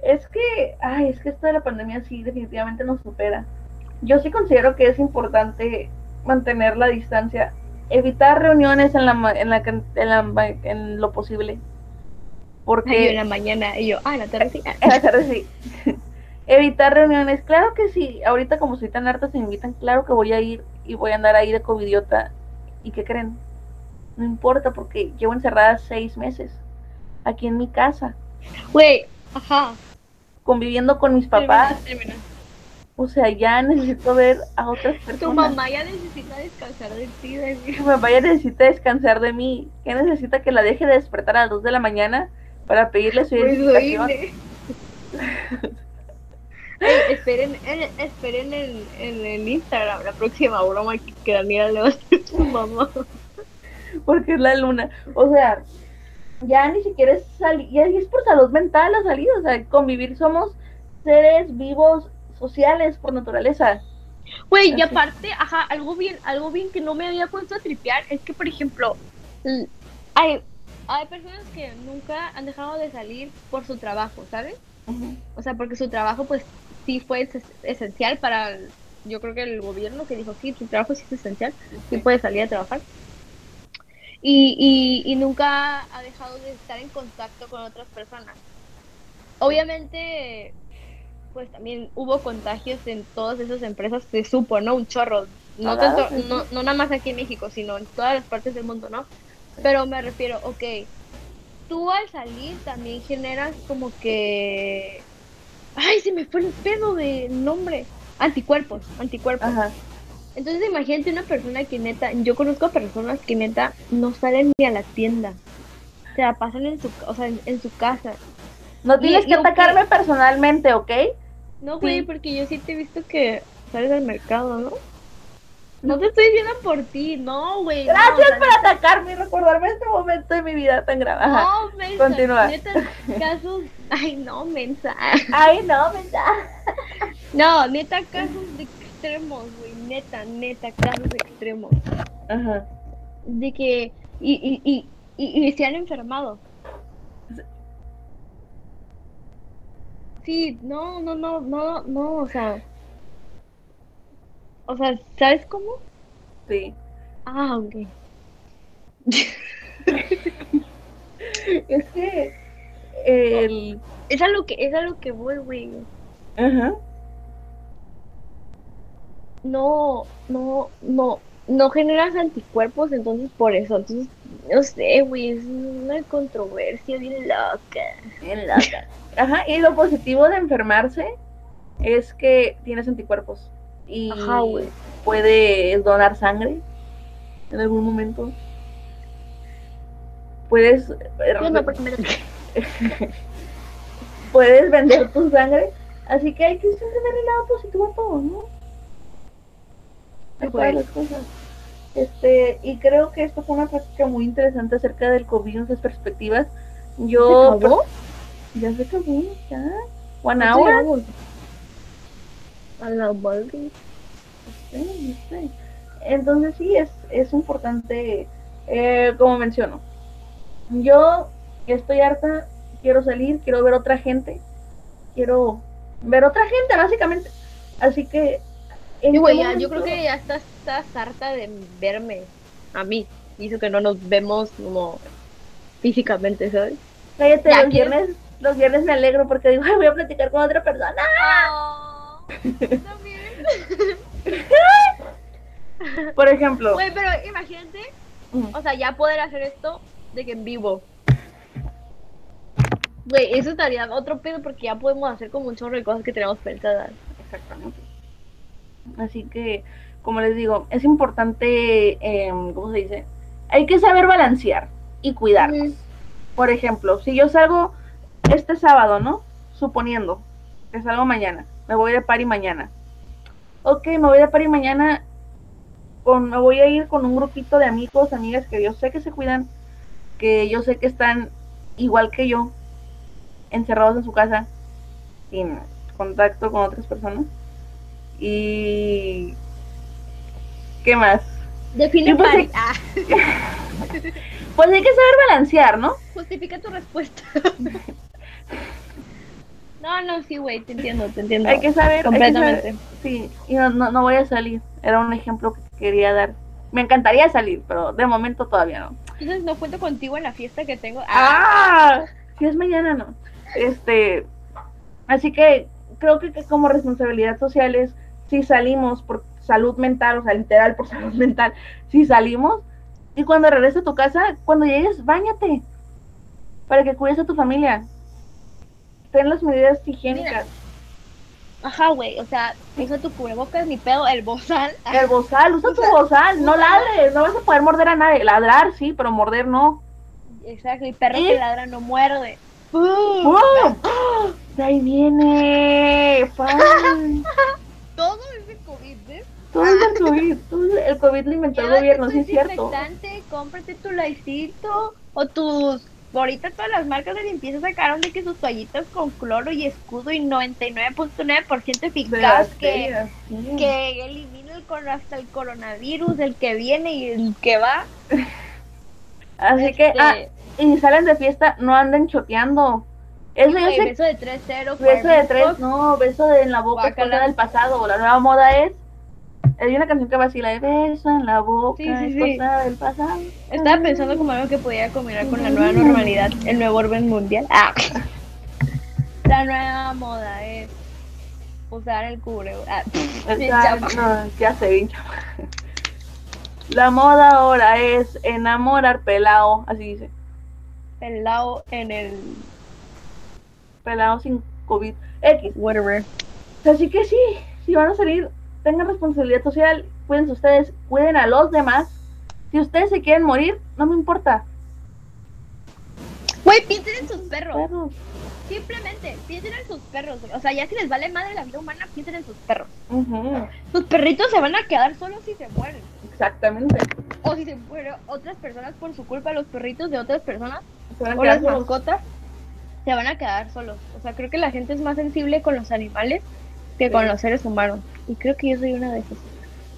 Es que, ay, es que esto de la pandemia sí definitivamente nos supera. Yo sí considero que es importante mantener la distancia, evitar reuniones en la, en la, en la en lo posible. Ay, yo en Porque la mañana y yo, ah, en la tarde sí. en la tarde sí. Evitar reuniones, claro que sí. Ahorita como soy tan harta se me invitan, claro que voy a ir y voy a andar ahí de covidiota. ¿Y qué creen? No importa porque llevo encerrada seis meses aquí en mi casa, Güey, ajá. conviviendo con mis papás. Termina, termina. O sea, ya necesito ver a otras Tu personas. mamá ya necesita descansar de ti, de mí. Mi mamá ya necesita descansar de mí. ¿Qué necesita que la deje de despertar a las 2 de la mañana para pedirle su Pues esperen, eh, esperen en, en el Instagram la próxima broma que, que Daniela le va a hacer a su mamá. Porque es la luna. O sea, ya ni siquiera es salir, ya es por salud mental la salida. O sea, convivir somos seres vivos sociales por naturaleza. Güey, y aparte, ajá, algo bien, algo bien que no me había puesto a tripear es que, por ejemplo, hay, hay personas que nunca han dejado de salir por su trabajo, ¿sabes? O sea, porque su trabajo, pues, sí fue es- esencial para, el- yo creo que el gobierno que dijo, sí, tu trabajo sí es esencial, sí puedes salir a trabajar. Y, y, y nunca ha dejado de estar en contacto con otras personas. Obviamente, pues también hubo contagios en todas esas empresas, se supo, ¿no? Un chorro. No, tanto, no, no nada más aquí en México, sino en todas las partes del mundo, ¿no? Pero me refiero, ok, tú al salir también generas como que... Ay, se me fue el pedo de nombre. Anticuerpos, anticuerpos. Ajá. Entonces imagínate una persona que neta, yo conozco a personas que neta no salen ni a la tienda. Se la pasan en su, o sea, en, en su casa. No tienes y que atacarme personalmente, ¿ok? No, güey, Sí. porque yo sí te he visto que sales al mercado, ¿no? No te estoy diciendo por ti, no, güey. Gracias por atacarme y recordarme este momento de mi vida tan grave. No, mensa, Continúa. neta, casos, ay, no, mensa. Ay, no, me da. No, neta, casos de extremos, güey, neta, neta, casos extremos. Ajá. De que, y, y, y, y, y se han enfermado. Sí, no, no, no, no, no, o sea, o sea, ¿sabes cómo? Sí. Ah, ok. Es que el. Es a lo que, es a lo que voy, güey. Ajá. No, no, no, no generas anticuerpos, entonces por eso, entonces, no sé, güey, es una controversia bien loca. Bien loca. Ajá. Y lo positivo de enfermarse es que tienes anticuerpos y Ajá, güey. puedes donar sangre en algún momento. Puedes Yo no, porque me- puedes vender tu sangre, así que hay que siempre ver el lado positivo a todo, ¿no? A todas pues. las cosas. Este, y creo que esto fue una práctica muy interesante acerca del COVID y nuestras perspectivas. Yo ¿Se acabó? ya se acabó, ya. One hour. A la madre. Entonces sí, es, es importante, eh, como menciono, yo estoy harta, quiero salir, quiero ver otra gente, quiero ver otra gente, básicamente. Así que... ¿en Sí, qué güey, ya, yo creo que ya estás, estás harta de verme a mí. Eso que no nos vemos como físicamente, ¿sabes? Cállate, Ya, los viernes, los viernes me alegro porque digo, "Ay, voy a platicar con otra persona. Por ejemplo, Güey, pero imagínate, o sea, ya poder hacer esto de que en vivo. Güey, eso estaría otro pedo porque ya podemos hacer como un chorro de cosas que tenemos pensadas. Exactamente. Así que, como les digo, es importante, em, ¿cómo se dice? Hay que saber balancear y cuidarnos. Por ejemplo, si yo salgo este sábado, ¿no? Suponiendo que salgo mañana, me voy de party mañana. Ok, me voy de party mañana, con, me voy a ir con un grupito de amigos, amigas que yo sé que se cuidan, que yo sé que están igual que yo, encerrados en su casa, sin contacto con otras personas. Y... ¿Qué más? Define pues, sí. Ah, Pues hay que saber balancear, ¿no? justifica tu respuesta. no, no, sí, güey, te entiendo, te entiendo. Hay que saber... hay que Completamente. saber- sí, y no, no, no voy a salir. Era un ejemplo que quería dar. Me encantaría salir, pero de momento todavía no. Entonces no cuento contigo en la fiesta que tengo. ¡Ah! Si es mañana, no. Este... Así que creo que, que como responsabilidad social es, si salimos por salud mental, o sea, literal por salud mental, si salimos, y cuando regreses a tu casa, cuando llegues, bañate, para que cuides a tu familia. Ten las medidas higiénicas. Ajá, güey, o sea, usa tu cubrebocas, ni pedo, el bozal. El bozal, usa tu Usa- bozal, no ladres, no vas a poder morder a nadie. Ladrar sí, pero morder no. Exacto, y perro ¿Y? que ladra no muerde. ¡Wow! ¡Ah! De ahí viene. fan. Todo es de COVID, ¿ves? Todo es el COVID. todo el COVID lo inventó el gobierno, sí es cierto. cómprate tu laicito o tus... Ahorita todas las marcas de limpieza sacaron de que sus toallitas con cloro y escudo y 99.9% De eficaz que, sí. que elimina el, hasta el coronavirus, el que viene y el que va. Así que, Este, ah, y si salen de fiesta, no anden choteando. Eso yo sé beso de 3-0. Beso de tres, no, beso de en la boca es Guácala. cosa del pasado. La nueva moda es. Hay una canción que vacila de beso en la boca, Sí, sí, es sí. cosa del pasado. Estaba pensando como algo que podía combinar con la nueva normalidad, el nuevo orden mundial. Ah. La nueva moda es usar el cubre. Ah, no, bien chapa. La moda ahora es enamorar pelao, así dice. Pelado en el Pelao sin COVID. X. whatever. Así que sí, si van a salir, tengan responsabilidad social, cuídense ustedes, cuiden a los demás. Si ustedes se quieren morir, no me importa. Güey, piensen en sus perros. Perros. Simplemente piensen en sus perros. O sea, ya si les vale madre la vida humana, piensen en sus perros. Sus perritos se van a quedar solos si se mueren. Exactamente. O si se mueren otras personas por su culpa, los perritos de otras personas Se van a o las mascotas se van a quedar solos. O sea, creo que la gente es más sensible con los animales que con los seres humanos. Y creo que yo soy una de esas.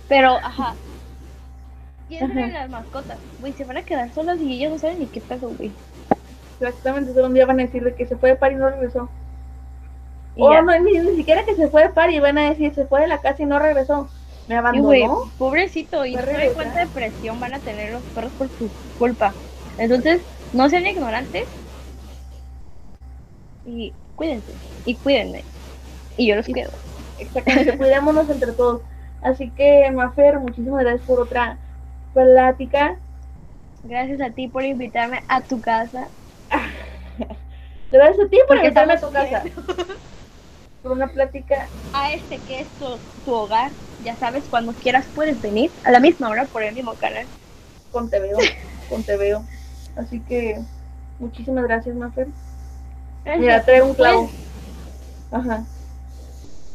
Pero, ajá. Piensen en las mascotas. Güey, se van a quedar solas y ellos no saben ni qué pedo, güey. Exactamente, solo un día van a decir de que se fue de par y no regresó. Y O ya. no, ni, ni siquiera que se fue de par y van a decir se fue de la casa y no regresó. Me Y, abandonó. pobrecito, y no cuánta depresión van a tener los perros por su culpa. Entonces, no sean ignorantes y cuídense, y cuídenme. Y yo los cuido. Exactamente, cuidémonos entre todos. Así que, Mafer, muchísimas gracias por otra plática. Gracias a ti por invitarme a tu casa. Gracias a ti por Porque invitarme a tu casa. por una plática. A este que es tu, tu hogar, ya sabes, cuando quieras puedes venir a la misma hora por el mismo canal. Con te veo, con te veo. Así que muchísimas gracias, Mafer. Mira, traigo un clavo. Ajá.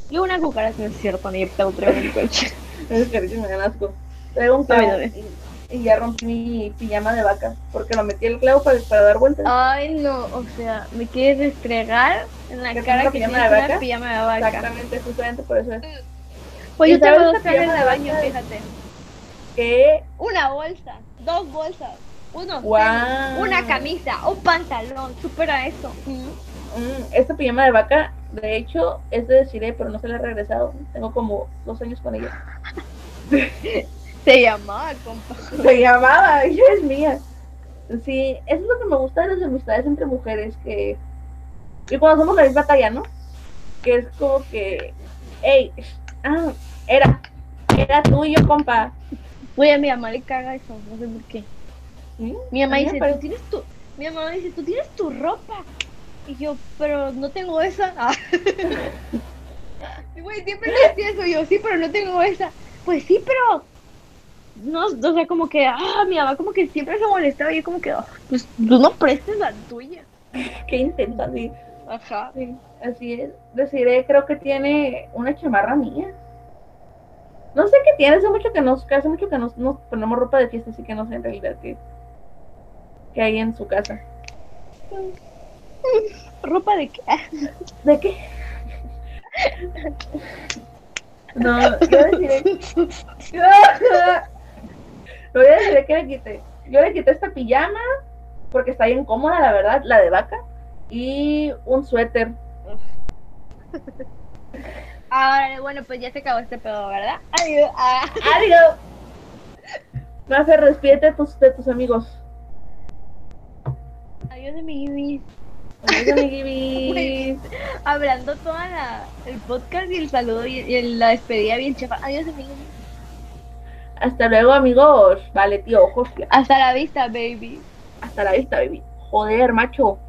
Yo una cucaracha, es cierto, ni te traigo un coche. Es que me dan asco. Traigo un clavo. Y, y ya rompí mi pijama de vaca. Porque lo metí el clavo para, para dar vueltas. Ay, no, o sea, me quieres restregar en la ¿Que cara que pijama de una vaca? pijama de vaca. Exactamente, justamente por eso es. Pues ¿Y yo tengo dos cajas de baño, fíjate. Que Una bolsa, dos bolsas, unos Guau. tenis, una camisa, un pantalón, supera eso. Mm. esta pijama de vaca, de hecho, es de Desiree, pero no se la he regresado. Tengo como dos años con ella. Se llamaba, compa. Se llamaba, ella es mía. Sí, eso es lo que me gusta de las amistades entre mujeres, que, que cuando somos la misma talla, ¿no? Que es como que, hey, ah, era, era tuyo, compa. Oye, a mi mamá le caga eso, no sé por qué. Mi mamá me dice, tú tienes tu... Mi mamá dice, tú tienes tu ropa. Y yo, pero no tengo esa. Ah. Y siempre le decía eso yo, sí, pero no tengo esa. Pues sí, pero... No, o sea, como que, ah, mi mamá como que siempre se molestaba y yo como que, ah, pues tú no prestes la tuya. Qué intensa, sí. Ajá. Sí, así es. Deciré, creo que tiene una chamarra mía. No sé qué tiene, hace mucho que nos, hace mucho que nos, nos ponemos ropa de fiesta, así que no sé en realidad qué, qué hay en su casa. ¿Ropa de qué? ¿De qué? No, yo deciré. Lo voy a decir que le quité. Yo le quité esta pijama porque está bien cómoda, la verdad, la de vaca. Y un suéter. Ahora, bueno, pues ya se acabó este pedo, ¿verdad? Adiós. Adiós. Mafer, despídete de tus, de tus amigos. Adiós de mi Ibis. Adiós, amiguibis. Hablando toda la, el podcast y el saludo y, y la despedida bien chefa. Adiós de mi Ibis. Hasta luego, amigos. Vale, tío, ojos. Hasta la vista, baby. Hasta la vista, baby. Joder, macho.